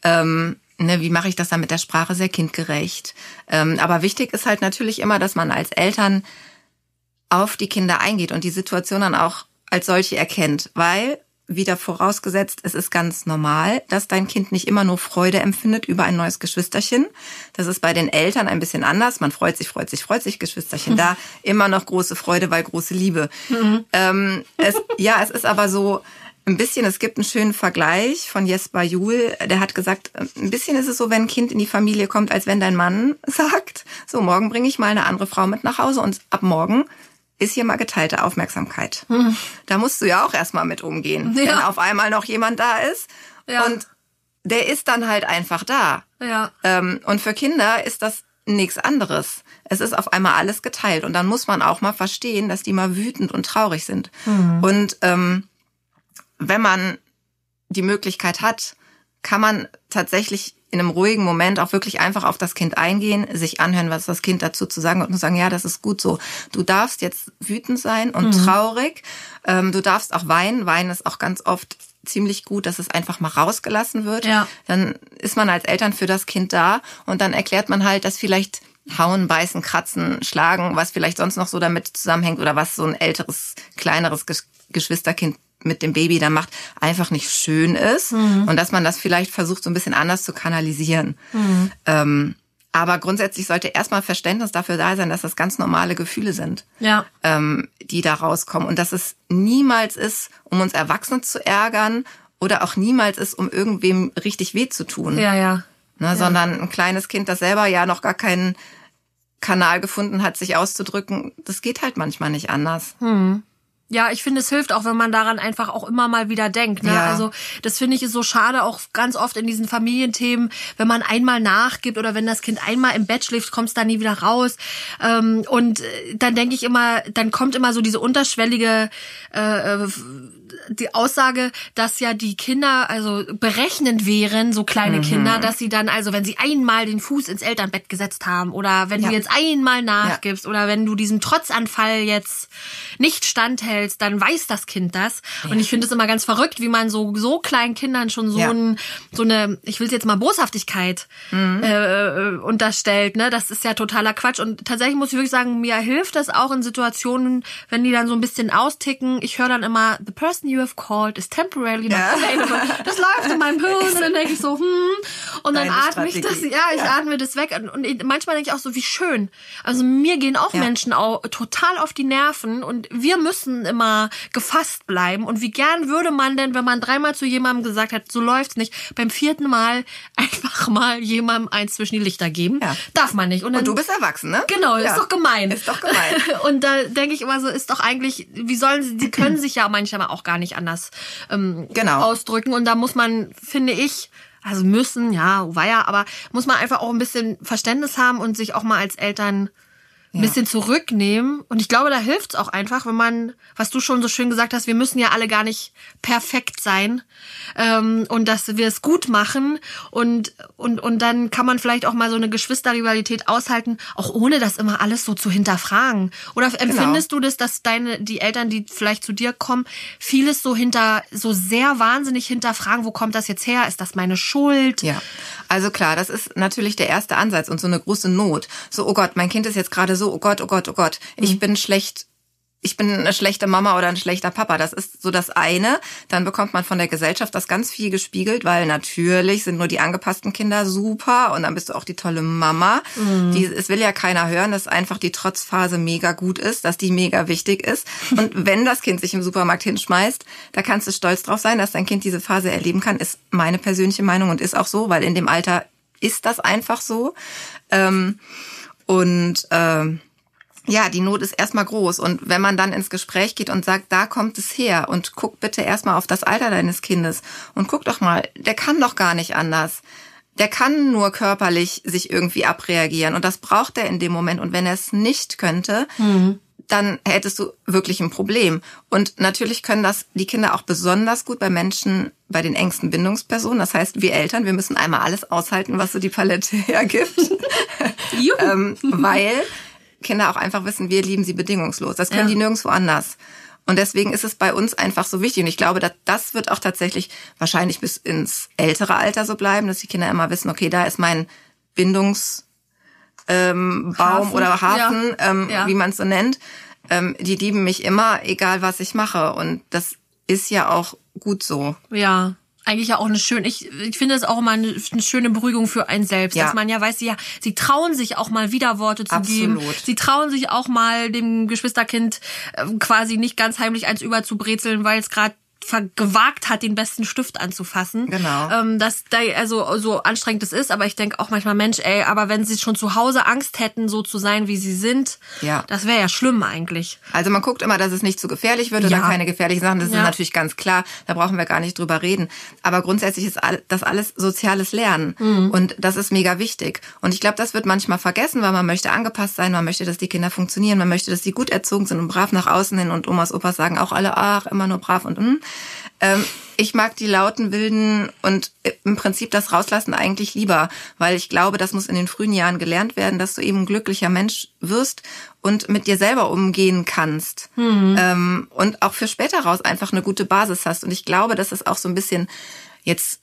Ähm, ne, wie mache ich das dann mit der Sprache sehr kindgerecht? Ähm, aber wichtig ist halt natürlich immer, dass man als Eltern auf die Kinder eingeht und die Situation dann auch als solche erkennt, weil wieder vorausgesetzt, es ist ganz normal, dass dein Kind nicht immer nur Freude empfindet über ein neues Geschwisterchen. Das ist bei den Eltern ein bisschen anders. Man freut sich, freut sich, freut sich, Geschwisterchen mhm. da. Immer noch große Freude, weil große Liebe. Mhm. Ähm, es, ja, es ist aber so ein bisschen, es gibt einen schönen Vergleich von Jesper Juhl. Der hat gesagt, ein bisschen ist es so, wenn ein Kind in die Familie kommt, als wenn dein Mann sagt, so morgen bringe ich mal eine andere Frau mit nach Hause und ab morgen ist hier mal geteilte Aufmerksamkeit. Hm. Da musst du ja auch erstmal mit umgehen, ja. wenn auf einmal noch jemand da ist. Ja. Und der ist dann halt einfach da. Ja. Ähm, und für Kinder ist das nichts anderes. Es ist auf einmal alles geteilt. Und dann muss man auch mal verstehen, dass die mal wütend und traurig sind. Mhm. Und ähm, wenn man die Möglichkeit hat, kann man tatsächlich in einem ruhigen Moment auch wirklich einfach auf das Kind eingehen, sich anhören, was das Kind dazu zu sagen hat und sagen, ja, das ist gut so. Du darfst jetzt wütend sein und mhm. traurig. Ähm, du darfst auch weinen. Weinen ist auch ganz oft ziemlich gut, dass es einfach mal rausgelassen wird. Ja. Dann ist man als Eltern für das Kind da und dann erklärt man halt, dass vielleicht Hauen, beißen, kratzen, schlagen, was vielleicht sonst noch so damit zusammenhängt oder was so ein älteres, kleineres Geschwisterkind mit dem Baby dann macht, einfach nicht schön ist mhm. und dass man das vielleicht versucht, so ein bisschen anders zu kanalisieren. Mhm. Ähm, aber grundsätzlich sollte erstmal Verständnis dafür da sein, dass das ganz normale Gefühle sind, ja. ähm, die da rauskommen. Und dass es niemals ist, um uns Erwachsene zu ärgern oder auch niemals ist, um irgendwem richtig weh zu tun. Ja, ja. Ne, ja. Sondern ein kleines Kind, das selber ja noch gar keinen Kanal gefunden hat, sich auszudrücken, das geht halt manchmal nicht anders. Hm. Ja, ich finde, es hilft auch, wenn man daran einfach auch immer mal wieder denkt. Ne? Ja. Also das finde ich ist so schade, auch ganz oft in diesen Familienthemen, wenn man einmal nachgibt oder wenn das Kind einmal im Bett schläft, kommt es da nie wieder raus. Ähm, und äh, dann denke ich immer, dann kommt immer so diese unterschwellige äh, äh die Aussage, dass ja die Kinder also berechnend wären, so kleine mhm. Kinder, dass sie dann also, wenn sie einmal den Fuß ins Elternbett gesetzt haben oder wenn ja. du jetzt einmal nachgibst ja. oder wenn du diesem Trotzanfall jetzt nicht standhältst, dann weiß das Kind das. Ja. Und ich finde es immer ganz verrückt, wie man so so kleinen Kindern schon so ein so eine, ich will es jetzt mal Boshaftigkeit mhm. äh, unterstellt. Ne, das ist ja totaler Quatsch. Und tatsächlich muss ich wirklich sagen, mir hilft das auch in Situationen, wenn die dann so ein bisschen austicken. Ich höre dann immer the person person you have called is temporarily not available. Das läuft in meinem Hirn und dann denke ich so, hm. Und dann Deine atme ich das, ja, ich ja. atme das weg. Und manchmal denke ich auch so, wie schön. Also mir gehen auch ja. Menschen auch total auf die Nerven und wir müssen immer gefasst bleiben. Und wie gern würde man denn, wenn man dreimal zu jemandem gesagt hat, so läuft's nicht, beim vierten Mal einfach mal jemandem eins zwischen die Lichter geben? Ja. Darf man nicht. Und, dann, und du bist erwachsen, ne? Genau, ist doch gemein. Ist doch gemein. Und da denke ich immer so, ist doch eigentlich, wie sollen sie, die können sich ja manchmal auch gar nicht anders ähm, genau. ausdrücken. Und da muss man, finde ich, also müssen, ja, war ja, aber muss man einfach auch ein bisschen Verständnis haben und sich auch mal als Eltern ein bisschen zurücknehmen. Und ich glaube, da hilft's auch einfach, wenn man, was du schon so schön gesagt hast, wir müssen ja alle gar nicht perfekt sein ähm, und dass wir es gut machen. Und, und, und dann kann man vielleicht auch mal so eine Geschwisterrivalität aushalten, auch ohne das immer alles so zu hinterfragen. Oder empfindest genau. du das, dass deine, die Eltern, die vielleicht zu dir kommen, vieles so hinter, so sehr wahnsinnig hinterfragen, wo kommt das jetzt her? Ist das meine Schuld? Ja. Also klar, das ist natürlich der erste Ansatz und so eine große Not. So, oh Gott, mein Kind ist jetzt gerade so, oh Gott, oh Gott, oh Gott, ich mhm. bin schlecht ich bin eine schlechte Mama oder ein schlechter Papa. Das ist so das eine. Dann bekommt man von der Gesellschaft das ganz viel gespiegelt, weil natürlich sind nur die angepassten Kinder super und dann bist du auch die tolle Mama. Mhm. Die, es will ja keiner hören, dass einfach die Trotzphase mega gut ist, dass die mega wichtig ist. Und wenn das Kind sich im Supermarkt hinschmeißt, da kannst du stolz drauf sein, dass dein Kind diese Phase erleben kann, ist meine persönliche Meinung und ist auch so, weil in dem Alter ist das einfach so. Ähm, und ähm, ja, die Not ist erstmal groß. Und wenn man dann ins Gespräch geht und sagt, da kommt es her und guck bitte erstmal auf das Alter deines Kindes und guck doch mal, der kann doch gar nicht anders. Der kann nur körperlich sich irgendwie abreagieren und das braucht er in dem Moment. Und wenn er es nicht könnte, mhm. Dann hättest du wirklich ein Problem. Und natürlich können das die Kinder auch besonders gut bei Menschen, bei den engsten Bindungspersonen. Das heißt, wir Eltern, wir müssen einmal alles aushalten, was so die Palette hergibt. ähm, weil Kinder auch einfach wissen, wir lieben sie bedingungslos. Das können ja. die nirgendwo anders. Und deswegen ist es bei uns einfach so wichtig. Und ich glaube, dass das wird auch tatsächlich wahrscheinlich bis ins ältere Alter so bleiben, dass die Kinder immer wissen, okay, da ist mein Bindungsbaum ähm, Baum oder Hafen, ja. Ähm, ja. wie man es so nennt. Ähm, die lieben mich immer, egal was ich mache. Und das ist ja auch gut so. Ja eigentlich ja auch eine schöne, ich, ich finde es auch immer eine, eine, schöne Beruhigung für einen selbst, ja. dass man ja weiß, ja, sie trauen sich auch mal Widerworte zu Absolut. geben. Sie trauen sich auch mal dem Geschwisterkind äh, quasi nicht ganz heimlich eins überzubrezeln, weil es gerade gewagt hat, den besten Stift anzufassen. Genau. Ähm, dass da also so anstrengend es ist, aber ich denke auch manchmal, Mensch, ey, aber wenn sie schon zu Hause Angst hätten, so zu sein, wie sie sind, ja. das wäre ja schlimm eigentlich. Also man guckt immer, dass es nicht zu gefährlich wird oder ja. keine gefährlichen Sachen. Das ja. ist natürlich ganz klar. Da brauchen wir gar nicht drüber reden. Aber grundsätzlich ist das alles soziales Lernen mhm. und das ist mega wichtig. Und ich glaube, das wird manchmal vergessen, weil man möchte angepasst sein, man möchte, dass die Kinder funktionieren, man möchte, dass sie gut erzogen sind und brav nach außen hin und Omas, Opas sagen auch alle, ach, immer nur brav und mm. Ähm, ich mag die lauten, wilden und im Prinzip das Rauslassen eigentlich lieber, weil ich glaube, das muss in den frühen Jahren gelernt werden, dass du eben ein glücklicher Mensch wirst und mit dir selber umgehen kannst. Mhm. Ähm, und auch für später raus einfach eine gute Basis hast. Und ich glaube, dass es auch so ein bisschen jetzt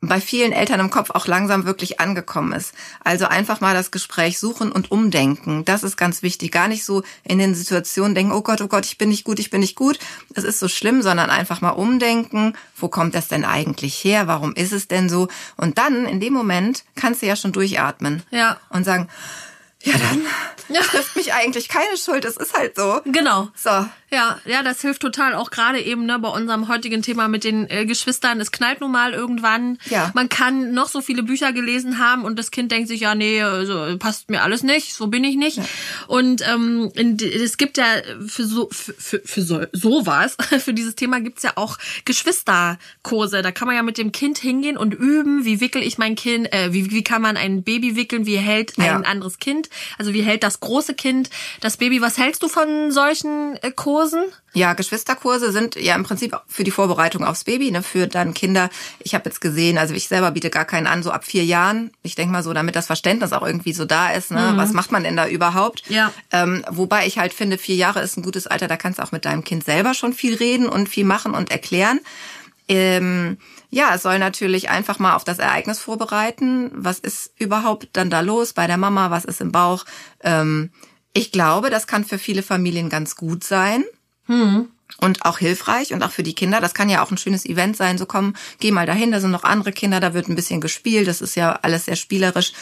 bei vielen Eltern im Kopf auch langsam wirklich angekommen ist. Also einfach mal das Gespräch suchen und umdenken. Das ist ganz wichtig. Gar nicht so in den Situationen denken, oh Gott, oh Gott, ich bin nicht gut, ich bin nicht gut. Das ist so schlimm, sondern einfach mal umdenken. Wo kommt das denn eigentlich her? Warum ist es denn so? Und dann, in dem Moment, kannst du ja schon durchatmen. Ja. Und sagen, ja dann ja. trifft mich eigentlich keine Schuld. Es ist halt so. Genau. So. Ja, ja, das hilft total auch gerade eben ne, bei unserem heutigen Thema mit den äh, Geschwistern. Es knallt nun mal irgendwann. Ja. Man kann noch so viele Bücher gelesen haben und das Kind denkt sich ja, nee, also, passt mir alles nicht, so bin ich nicht. Ja. Und ähm, in, es gibt ja für so für, für, für so, sowas, für dieses Thema gibt's ja auch Geschwisterkurse. Da kann man ja mit dem Kind hingehen und üben, wie wickel ich mein Kind, äh, wie, wie kann man ein Baby wickeln, wie hält ein anderes Kind, also wie hält das große Kind das Baby. Was hältst du von solchen äh, Kursen? Kursen? Ja, Geschwisterkurse sind ja im Prinzip für die Vorbereitung aufs Baby, ne, für dann Kinder. Ich habe jetzt gesehen, also ich selber biete gar keinen an, so ab vier Jahren. Ich denke mal so, damit das Verständnis auch irgendwie so da ist. Ne? Mhm. Was macht man denn da überhaupt? Ja. Ähm, wobei ich halt finde, vier Jahre ist ein gutes Alter, da kannst du auch mit deinem Kind selber schon viel reden und viel machen und erklären. Ähm, ja, es soll natürlich einfach mal auf das Ereignis vorbereiten. Was ist überhaupt dann da los bei der Mama? Was ist im Bauch? Ähm, ich glaube, das kann für viele Familien ganz gut sein. Hm. Und auch hilfreich und auch für die Kinder. Das kann ja auch ein schönes Event sein. So komm, geh mal dahin, da sind noch andere Kinder, da wird ein bisschen gespielt. Das ist ja alles sehr spielerisch.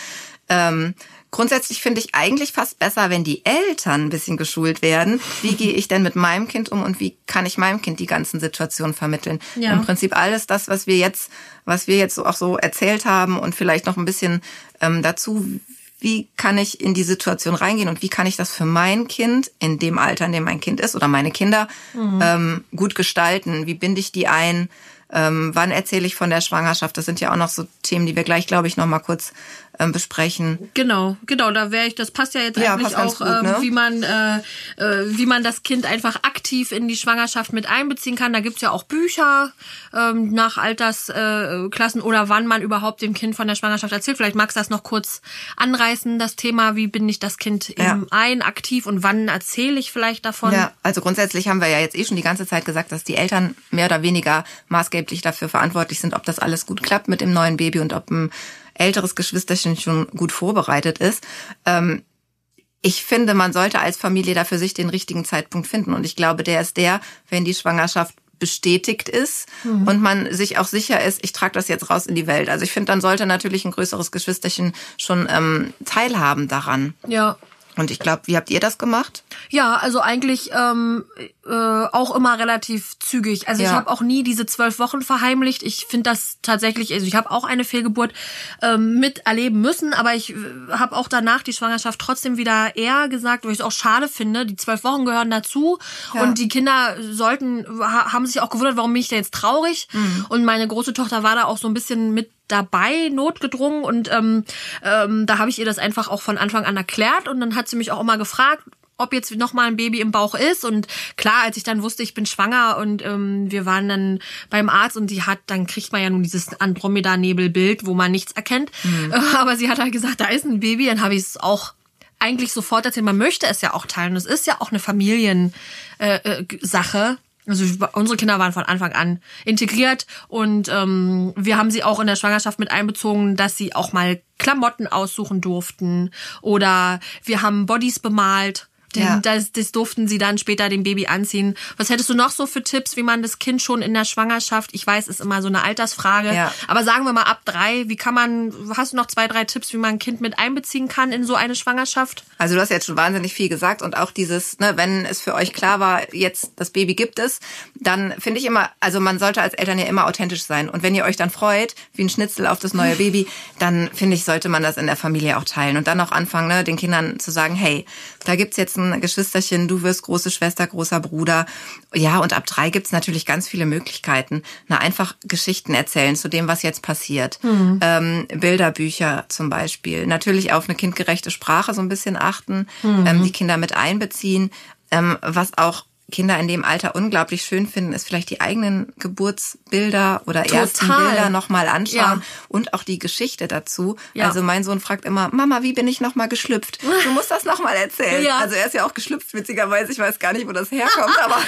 Ähm, grundsätzlich finde ich eigentlich fast besser, wenn die Eltern ein bisschen geschult werden. Wie gehe ich denn mit meinem Kind um und wie kann ich meinem Kind die ganzen Situationen vermitteln? Ja. Im Prinzip alles das, was wir jetzt, was wir jetzt auch so erzählt haben und vielleicht noch ein bisschen ähm, dazu, wie kann ich in die Situation reingehen und wie kann ich das für mein Kind in dem Alter, in dem mein Kind ist oder meine Kinder mhm. ähm, gut gestalten? Wie binde ich die ein? Ähm, wann erzähle ich von der Schwangerschaft? Das sind ja auch noch so Themen, die wir gleich, glaube ich, noch mal kurz ähm, besprechen. Genau, genau, da wäre ich, das passt ja jetzt ja, eigentlich auch, gut, ne? ähm, wie man äh, äh, wie man das Kind einfach aktiv in die Schwangerschaft mit einbeziehen kann. Da gibt's ja auch Bücher ähm, nach Altersklassen äh, oder wann man überhaupt dem Kind von der Schwangerschaft erzählt. Vielleicht magst du das noch kurz anreißen, das Thema, wie bin ich das Kind ja. im ein aktiv und wann erzähle ich vielleicht davon? Ja, also grundsätzlich haben wir ja jetzt eh schon die ganze Zeit gesagt, dass die Eltern mehr oder weniger maßgeblich dafür verantwortlich sind, ob das alles gut klappt mit dem neuen Baby und ob ein älteres Geschwisterchen schon gut vorbereitet ist. Ähm, ich finde, man sollte als Familie da für sich den richtigen Zeitpunkt finden. Und ich glaube, der ist der, wenn die Schwangerschaft bestätigt ist mhm. und man sich auch sicher ist, ich trage das jetzt raus in die Welt. Also ich finde, dann sollte natürlich ein größeres Geschwisterchen schon ähm, teilhaben daran. Ja. Und ich glaube, wie habt ihr das gemacht? Ja, also eigentlich ähm, äh, auch immer relativ zügig. Also ja. ich habe auch nie diese zwölf Wochen verheimlicht. Ich finde das tatsächlich, also ich habe auch eine Fehlgeburt ähm, miterleben müssen, aber ich äh, habe auch danach die Schwangerschaft trotzdem wieder eher gesagt, weil ich es auch schade finde. Die zwölf Wochen gehören dazu ja. und die Kinder sollten, haben sich auch gewundert, warum bin ich da jetzt traurig. Mhm. Und meine große Tochter war da auch so ein bisschen mit dabei, notgedrungen und ähm, ähm, da habe ich ihr das einfach auch von Anfang an erklärt und dann hat sie mich auch immer gefragt, ob jetzt noch mal ein Baby im Bauch ist und klar, als ich dann wusste, ich bin schwanger und ähm, wir waren dann beim Arzt und die hat, dann kriegt man ja nun dieses Andromeda-Nebelbild, wo man nichts erkennt, mhm. aber sie hat halt gesagt, da ist ein Baby, dann habe ich es auch eigentlich sofort erzählt. Man möchte es ja auch teilen. Es ist ja auch eine Familiensache. Äh, äh, Sache. Also unsere Kinder waren von Anfang an integriert und ähm, wir haben sie auch in der Schwangerschaft mit einbezogen, dass sie auch mal Klamotten aussuchen durften oder wir haben Bodies bemalt ja. das, das durften sie dann später dem Baby anziehen. Was hättest du noch so für Tipps, wie man das Kind schon in der Schwangerschaft, ich weiß, ist immer so eine Altersfrage, ja. aber sagen wir mal ab drei, wie kann man, hast du noch zwei, drei Tipps, wie man ein Kind mit einbeziehen kann in so eine Schwangerschaft? Also du hast jetzt schon wahnsinnig viel gesagt und auch dieses, ne, wenn es für euch klar war, jetzt das Baby gibt es, dann finde ich immer, also man sollte als Eltern ja immer authentisch sein und wenn ihr euch dann freut, wie ein Schnitzel auf das neue Baby, dann finde ich, sollte man das in der Familie auch teilen und dann auch anfangen, ne, den Kindern zu sagen, hey, da gibt's jetzt ein Geschwisterchen, du wirst große Schwester, großer Bruder. Ja, und ab drei gibt's natürlich ganz viele Möglichkeiten. Na, einfach Geschichten erzählen zu dem, was jetzt passiert. Mhm. Ähm, Bilderbücher zum Beispiel. Natürlich auf eine kindgerechte Sprache so ein bisschen achten, mhm. ähm, die Kinder mit einbeziehen. Ähm, was auch Kinder in dem Alter unglaublich schön finden, ist vielleicht die eigenen Geburtsbilder oder Total. ersten Bilder nochmal anschauen ja. und auch die Geschichte dazu. Ja. Also mein Sohn fragt immer, Mama, wie bin ich nochmal geschlüpft? Du musst das nochmal erzählen. Ja. Also er ist ja auch geschlüpft, witzigerweise. Ich weiß gar nicht, wo das herkommt, aber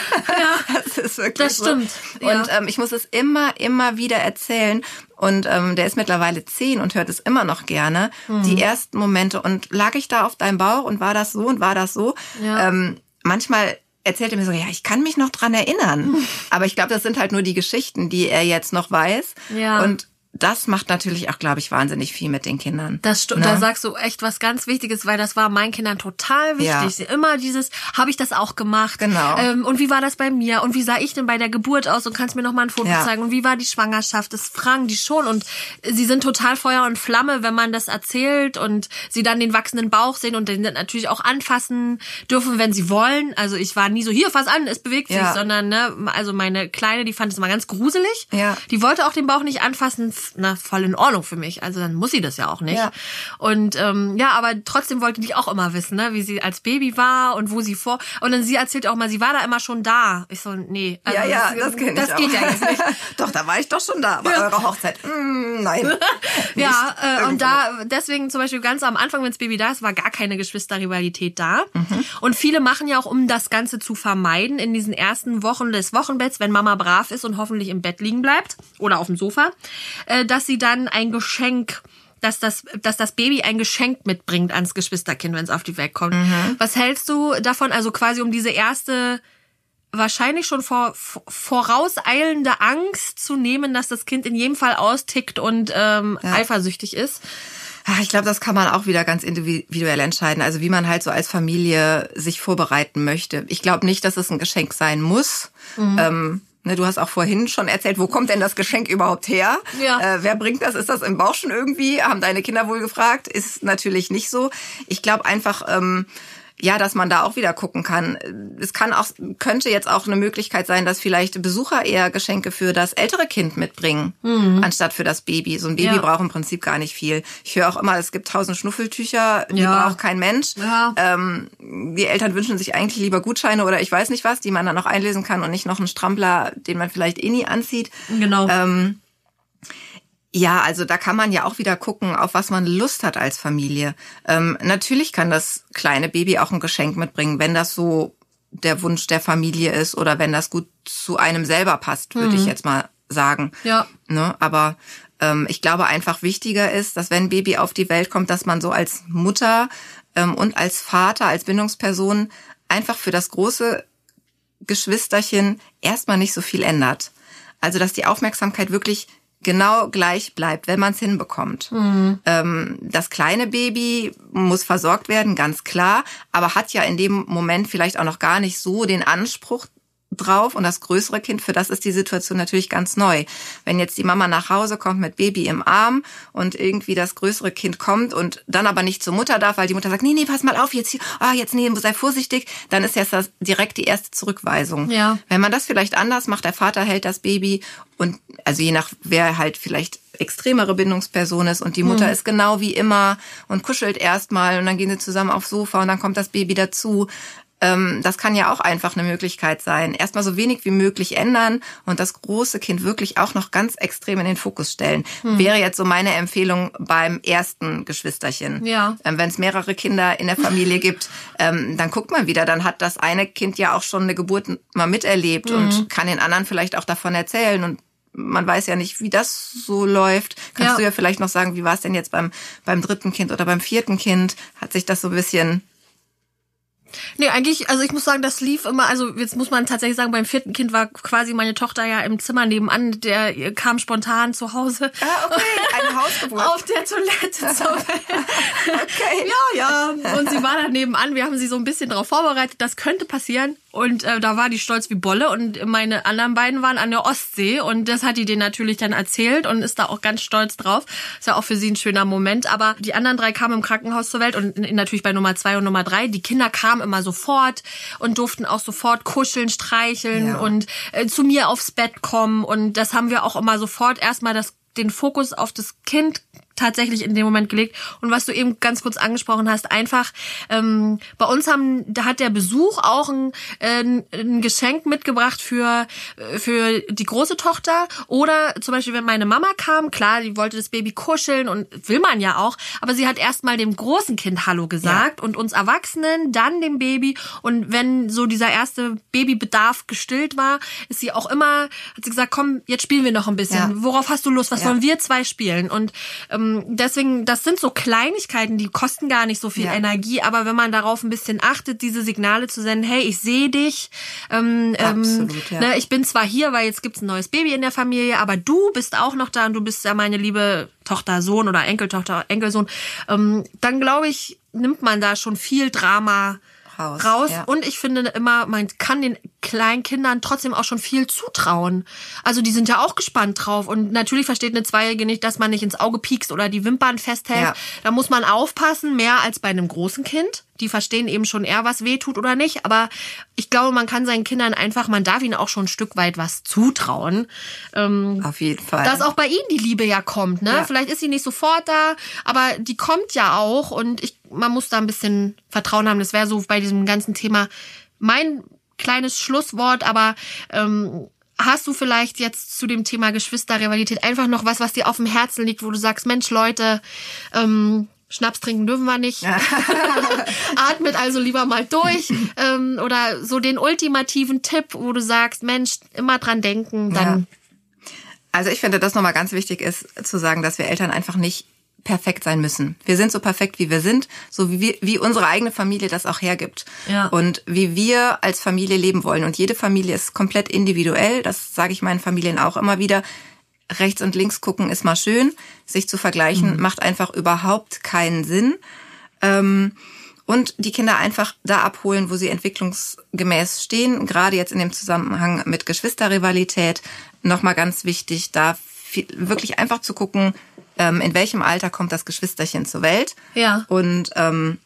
das ist wirklich das stimmt. so. Und ähm, ich muss es immer, immer wieder erzählen. Und ähm, der ist mittlerweile zehn und hört es immer noch gerne. Mhm. Die ersten Momente. Und lag ich da auf deinem Bauch und war das so und war das so? Ähm, manchmal erzählt er mir so, ja, ich kann mich noch dran erinnern. Aber ich glaube, das sind halt nur die Geschichten, die er jetzt noch weiß. Ja. Und das macht natürlich auch, glaube ich, wahnsinnig viel mit den Kindern. Das stimmt. Ne? Da sagst du echt was ganz Wichtiges, weil das war meinen Kindern total wichtig. Ja. Immer dieses, habe ich das auch gemacht? Genau. Ähm, und wie war das bei mir? Und wie sah ich denn bei der Geburt aus? Und kannst mir noch mal ein Foto ja. zeigen? Und wie war die Schwangerschaft? Das fragen die schon. Und sie sind total Feuer und Flamme, wenn man das erzählt und sie dann den wachsenden Bauch sehen und den natürlich auch anfassen dürfen, wenn sie wollen. Also ich war nie so, hier, fass an, es bewegt sich, ja. sondern, ne, also meine Kleine, die fand es immer ganz gruselig. Ja. Die wollte auch den Bauch nicht anfassen na, voll in Ordnung für mich. Also dann muss sie das ja auch nicht. Ja. Und ähm, ja, aber trotzdem wollte die auch immer wissen, ne, wie sie als Baby war und wo sie vor. Und dann sie erzählt auch mal, sie war da immer schon da. Ich so, nee. Also, ja, ja, das, das, das geht ja jetzt nicht. doch, da war ich doch schon da bei ja. eurer Hochzeit. Mm, nein. ja, äh, und da deswegen zum Beispiel ganz am Anfang, wenn das Baby da ist, war gar keine Geschwisterrivalität da. Mhm. Und viele machen ja auch, um das Ganze zu vermeiden, in diesen ersten Wochen des Wochenbetts, wenn Mama brav ist und hoffentlich im Bett liegen bleibt oder auf dem Sofa, äh, dass sie dann ein Geschenk dass das, dass das Baby ein Geschenk mitbringt ans Geschwisterkind, wenn es auf die Welt kommt. Mhm. Was hältst du davon, also quasi um diese erste wahrscheinlich schon vor, vorauseilende Angst zu nehmen, dass das Kind in jedem Fall austickt und ähm, ja. eifersüchtig ist? Ich glaube, das kann man auch wieder ganz individuell entscheiden. Also wie man halt so als Familie sich vorbereiten möchte. Ich glaube nicht, dass es ein Geschenk sein muss. Mhm. Ähm, Ne, du hast auch vorhin schon erzählt, wo kommt denn das Geschenk überhaupt her? Ja. Äh, wer bringt das? Ist das im Bauch schon irgendwie? Haben deine Kinder wohl gefragt? Ist natürlich nicht so. Ich glaube einfach, ähm, ja, dass man da auch wieder gucken kann. Es kann auch, könnte jetzt auch eine Möglichkeit sein, dass vielleicht Besucher eher Geschenke für das ältere Kind mitbringen, mhm. anstatt für das Baby. So ein Baby ja. braucht im Prinzip gar nicht viel. Ich höre auch immer, es gibt tausend Schnuffeltücher, die ja. braucht kein Mensch. Ja. Ähm, die Eltern wünschen sich eigentlich lieber Gutscheine oder ich weiß nicht was, die man dann noch einlösen kann und nicht noch einen Strampler, den man vielleicht eh nie anzieht. Genau. Ähm, ja, also da kann man ja auch wieder gucken, auf was man Lust hat als Familie. Ähm, natürlich kann das kleine Baby auch ein Geschenk mitbringen, wenn das so der Wunsch der Familie ist oder wenn das gut zu einem selber passt, würde mhm. ich jetzt mal sagen. Ja. Ne? Aber ähm, ich glaube einfach wichtiger ist, dass wenn ein Baby auf die Welt kommt, dass man so als Mutter ähm, und als Vater, als Bindungsperson einfach für das große Geschwisterchen erstmal nicht so viel ändert. Also dass die Aufmerksamkeit wirklich genau gleich bleibt, wenn man es hinbekommt. Mhm. Ähm, das kleine Baby muss versorgt werden, ganz klar, aber hat ja in dem Moment vielleicht auch noch gar nicht so den Anspruch drauf und das größere Kind, für das ist die Situation natürlich ganz neu. Wenn jetzt die Mama nach Hause kommt mit Baby im Arm und irgendwie das größere Kind kommt und dann aber nicht zur Mutter darf, weil die Mutter sagt, nee, nee, pass mal auf, jetzt hier, ah, jetzt nee, sei vorsichtig, dann ist jetzt das direkt die erste Zurückweisung. Ja. Wenn man das vielleicht anders macht, der Vater hält das Baby und also je nach wer halt vielleicht extremere Bindungsperson ist und die Mutter mhm. ist genau wie immer und kuschelt erstmal und dann gehen sie zusammen aufs Sofa und dann kommt das Baby dazu. Ähm, das kann ja auch einfach eine Möglichkeit sein. Erstmal so wenig wie möglich ändern und das große Kind wirklich auch noch ganz extrem in den Fokus stellen. Hm. Wäre jetzt so meine Empfehlung beim ersten Geschwisterchen. Ja. Ähm, Wenn es mehrere Kinder in der Familie gibt, ähm, dann guckt man wieder, dann hat das eine Kind ja auch schon eine Geburt mal miterlebt hm. und kann den anderen vielleicht auch davon erzählen und man weiß ja nicht, wie das so läuft. Kannst ja. du ja vielleicht noch sagen, wie war es denn jetzt beim, beim dritten Kind oder beim vierten Kind? Hat sich das so ein bisschen Nee, eigentlich, also ich muss sagen, das lief immer, also jetzt muss man tatsächlich sagen, beim vierten Kind war quasi meine Tochter ja im Zimmer nebenan, der kam spontan zu Hause. Ah, okay, eine Hausgeburt. Auf der Toilette zur okay. Ja, ja. Und sie war dann nebenan, wir haben sie so ein bisschen darauf vorbereitet, das könnte passieren. Und äh, da war die stolz wie Bolle und meine anderen beiden waren an der Ostsee und das hat die denen natürlich dann erzählt und ist da auch ganz stolz drauf. Ist ja auch für sie ein schöner Moment. Aber die anderen drei kamen im Krankenhaus zur Welt und natürlich bei Nummer zwei und Nummer drei. Die Kinder kamen immer sofort und durften auch sofort kuscheln, streicheln ja. und äh, zu mir aufs Bett kommen. Und das haben wir auch immer sofort erstmal das den Fokus auf das Kind tatsächlich in dem Moment gelegt. Und was du eben ganz kurz angesprochen hast, einfach ähm, bei uns haben, da hat der Besuch auch ein, äh, ein Geschenk mitgebracht für für die große Tochter oder zum Beispiel wenn meine Mama kam, klar, die wollte das Baby kuscheln und will man ja auch, aber sie hat erstmal dem großen Kind Hallo gesagt ja. und uns Erwachsenen dann dem Baby und wenn so dieser erste Babybedarf gestillt war, ist sie auch immer hat sie gesagt, komm, jetzt spielen wir noch ein bisschen. Ja. Worauf hast du Lust? Was ja. wollen wir zwei spielen? Und ähm, ähm, deswegen, das sind so Kleinigkeiten, die kosten gar nicht so viel ja. Energie, aber wenn man darauf ein bisschen achtet, diese Signale zu senden, hey, ich sehe dich, ähm, ähm Absolut, ja. ne, ich bin zwar hier, weil jetzt gibt's ein neues Baby in der Familie, aber du bist auch noch da und du bist ja meine liebe Tochter, Sohn oder Enkeltochter, Enkelsohn, ähm, dann glaube ich, nimmt man da schon viel Drama raus. raus. Ja. Und ich finde immer, man kann den kleinen Kindern trotzdem auch schon viel zutrauen. Also die sind ja auch gespannt drauf. Und natürlich versteht eine Zweijährige nicht, dass man nicht ins Auge piekst oder die Wimpern festhält. Ja. Da muss man aufpassen, mehr als bei einem großen Kind. Die verstehen eben schon eher, was weh tut oder nicht. Aber ich glaube, man kann seinen Kindern einfach, man darf ihnen auch schon ein Stück weit was zutrauen. Ähm, Auf jeden Fall. Dass auch bei ihnen die Liebe ja kommt. Ne? Ja. Vielleicht ist sie nicht sofort da, aber die kommt ja auch. Und ich, man muss da ein bisschen Vertrauen haben. Das wäre so bei diesem ganzen Thema mein kleines Schlusswort, aber ähm, hast du vielleicht jetzt zu dem Thema Geschwisterrivalität einfach noch was, was dir auf dem Herzen liegt, wo du sagst, Mensch, Leute, ähm, Schnaps trinken dürfen wir nicht. Atmet also lieber mal durch. Ähm, oder so den ultimativen Tipp, wo du sagst, Mensch, immer dran denken, dann. Ja. Also ich finde, das nochmal ganz wichtig ist, zu sagen, dass wir Eltern einfach nicht perfekt sein müssen. Wir sind so perfekt, wie wir sind, so wie, wir, wie unsere eigene Familie das auch hergibt. Ja. Und wie wir als Familie leben wollen. Und jede Familie ist komplett individuell. Das sage ich meinen Familien auch immer wieder. Rechts und links gucken ist mal schön. Sich zu vergleichen mhm. macht einfach überhaupt keinen Sinn. Ähm, und die Kinder einfach da abholen, wo sie entwicklungsgemäß stehen. Gerade jetzt in dem Zusammenhang mit Geschwisterrivalität nochmal ganz wichtig, da wirklich einfach zu gucken, ähm, in welchem Alter kommt das Geschwisterchen zur Welt. Ja. Und ähm,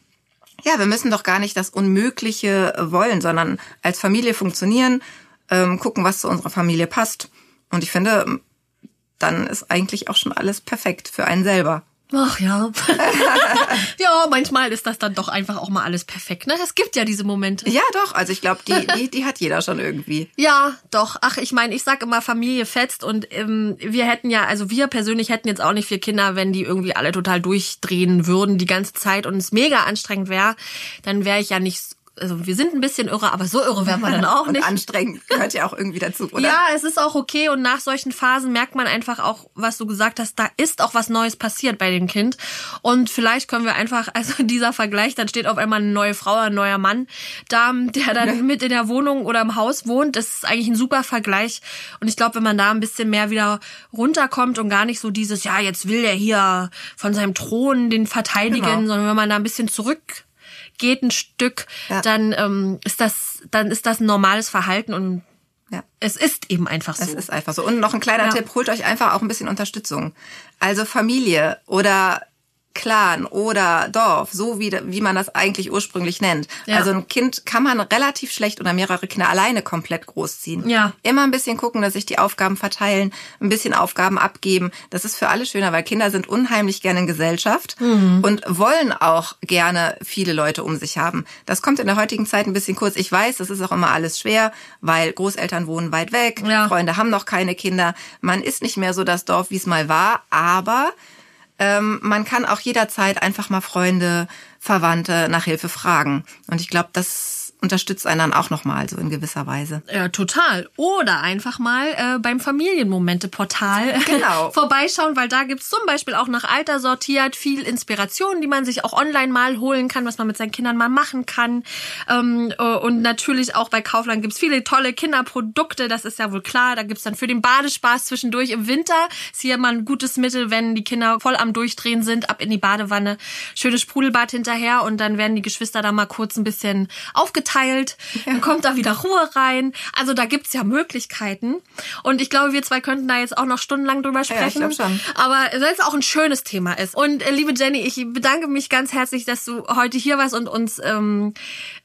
Ja, wir müssen doch gar nicht das Unmögliche wollen, sondern als Familie funktionieren, ähm, gucken, was zu unserer Familie passt. Und ich finde, dann ist eigentlich auch schon alles perfekt für einen selber. Ach ja. ja, manchmal ist das dann doch einfach auch mal alles perfekt. Ne? Es gibt ja diese Momente. Ja, doch. Also ich glaube, die, die, die hat jeder schon irgendwie. Ja, doch. Ach, ich meine, ich sag immer, Familie fetzt und ähm, wir hätten ja, also wir persönlich hätten jetzt auch nicht vier Kinder, wenn die irgendwie alle total durchdrehen würden die ganze Zeit und es mega anstrengend wäre, dann wäre ich ja nicht also wir sind ein bisschen irre, aber so irre werden wir dann auch nicht. Und anstrengend gehört ja auch irgendwie dazu, oder? Ja, es ist auch okay und nach solchen Phasen merkt man einfach auch, was du gesagt hast, da ist auch was Neues passiert bei dem Kind und vielleicht können wir einfach, also dieser Vergleich, dann steht auf einmal eine neue Frau, ein neuer Mann da, der dann mit in der Wohnung oder im Haus wohnt, das ist eigentlich ein super Vergleich und ich glaube, wenn man da ein bisschen mehr wieder runterkommt und gar nicht so dieses, ja, jetzt will er hier von seinem Thron den verteidigen, genau. sondern wenn man da ein bisschen zurück geht ein Stück, ja. dann ähm, ist das, dann ist das ein normales Verhalten und ja. Es ist eben einfach so. Es ist einfach so. Und noch ein kleiner ja. Tipp, holt euch einfach auch ein bisschen Unterstützung. Also Familie oder Clan oder Dorf, so wie, wie man das eigentlich ursprünglich nennt. Ja. Also ein Kind kann man relativ schlecht oder mehrere Kinder alleine komplett großziehen. Ja. Immer ein bisschen gucken, dass sich die Aufgaben verteilen, ein bisschen Aufgaben abgeben. Das ist für alle schöner, weil Kinder sind unheimlich gerne in Gesellschaft mhm. und wollen auch gerne viele Leute um sich haben. Das kommt in der heutigen Zeit ein bisschen kurz. Ich weiß, das ist auch immer alles schwer, weil Großeltern wohnen weit weg, ja. Freunde haben noch keine Kinder. Man ist nicht mehr so das Dorf, wie es mal war, aber ähm, man kann auch jederzeit einfach mal Freunde, Verwandte nach Hilfe fragen. Und ich glaube, das unterstützt einen dann auch nochmal so in gewisser Weise. Ja, total. Oder einfach mal äh, beim Familienmomente-Portal genau. vorbeischauen, weil da gibt's zum Beispiel auch nach Alter sortiert viel Inspiration, die man sich auch online mal holen kann, was man mit seinen Kindern mal machen kann. Ähm, äh, und natürlich auch bei Kaufland gibt's viele tolle Kinderprodukte, das ist ja wohl klar. Da gibt's dann für den Badespaß zwischendurch im Winter. Ist hier mal ein gutes Mittel, wenn die Kinder voll am Durchdrehen sind, ab in die Badewanne, schönes Sprudelbad hinterher und dann werden die Geschwister da mal kurz ein bisschen aufgeteilt verteilt, dann kommt da wieder Ruhe rein. Also da gibt's ja Möglichkeiten. Und ich glaube, wir zwei könnten da jetzt auch noch stundenlang drüber sprechen. Ja, ich schon. Aber weil es auch ein schönes Thema ist. Und äh, liebe Jenny, ich bedanke mich ganz herzlich, dass du heute hier warst und uns ähm,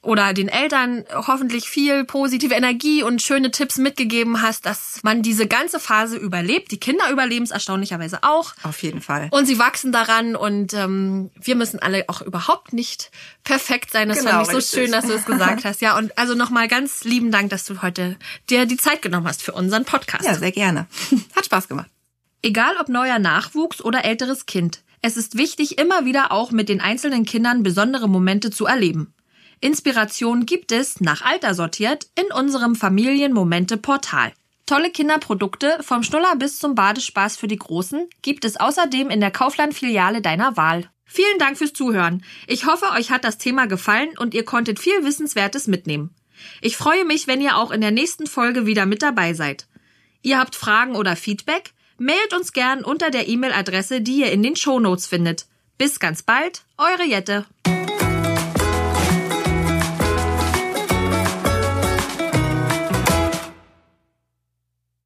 oder den Eltern hoffentlich viel positive Energie und schöne Tipps mitgegeben hast, dass man diese ganze Phase überlebt. Die Kinder überleben es erstaunlicherweise auch. Auf jeden Fall. Und sie wachsen daran und ähm, wir müssen alle auch überhaupt nicht perfekt sein. Das genau, fand ich so richtig. schön, dass du es gesagt hast. Ja, und also nochmal ganz lieben Dank, dass du heute dir die Zeit genommen hast für unseren Podcast. Ja, sehr gerne. Hat Spaß gemacht. Egal ob neuer Nachwuchs oder älteres Kind. Es ist wichtig, immer wieder auch mit den einzelnen Kindern besondere Momente zu erleben. Inspiration gibt es, nach Alter sortiert, in unserem Familienmomente-Portal. Tolle Kinderprodukte vom Schnuller bis zum Badespaß für die Großen gibt es außerdem in der Kaufland-Filiale deiner Wahl. Vielen Dank fürs Zuhören. Ich hoffe, euch hat das Thema gefallen und ihr konntet viel Wissenswertes mitnehmen. Ich freue mich, wenn ihr auch in der nächsten Folge wieder mit dabei seid. Ihr habt Fragen oder Feedback? Mailt uns gern unter der E-Mail-Adresse, die ihr in den Shownotes findet. Bis ganz bald, eure Jette.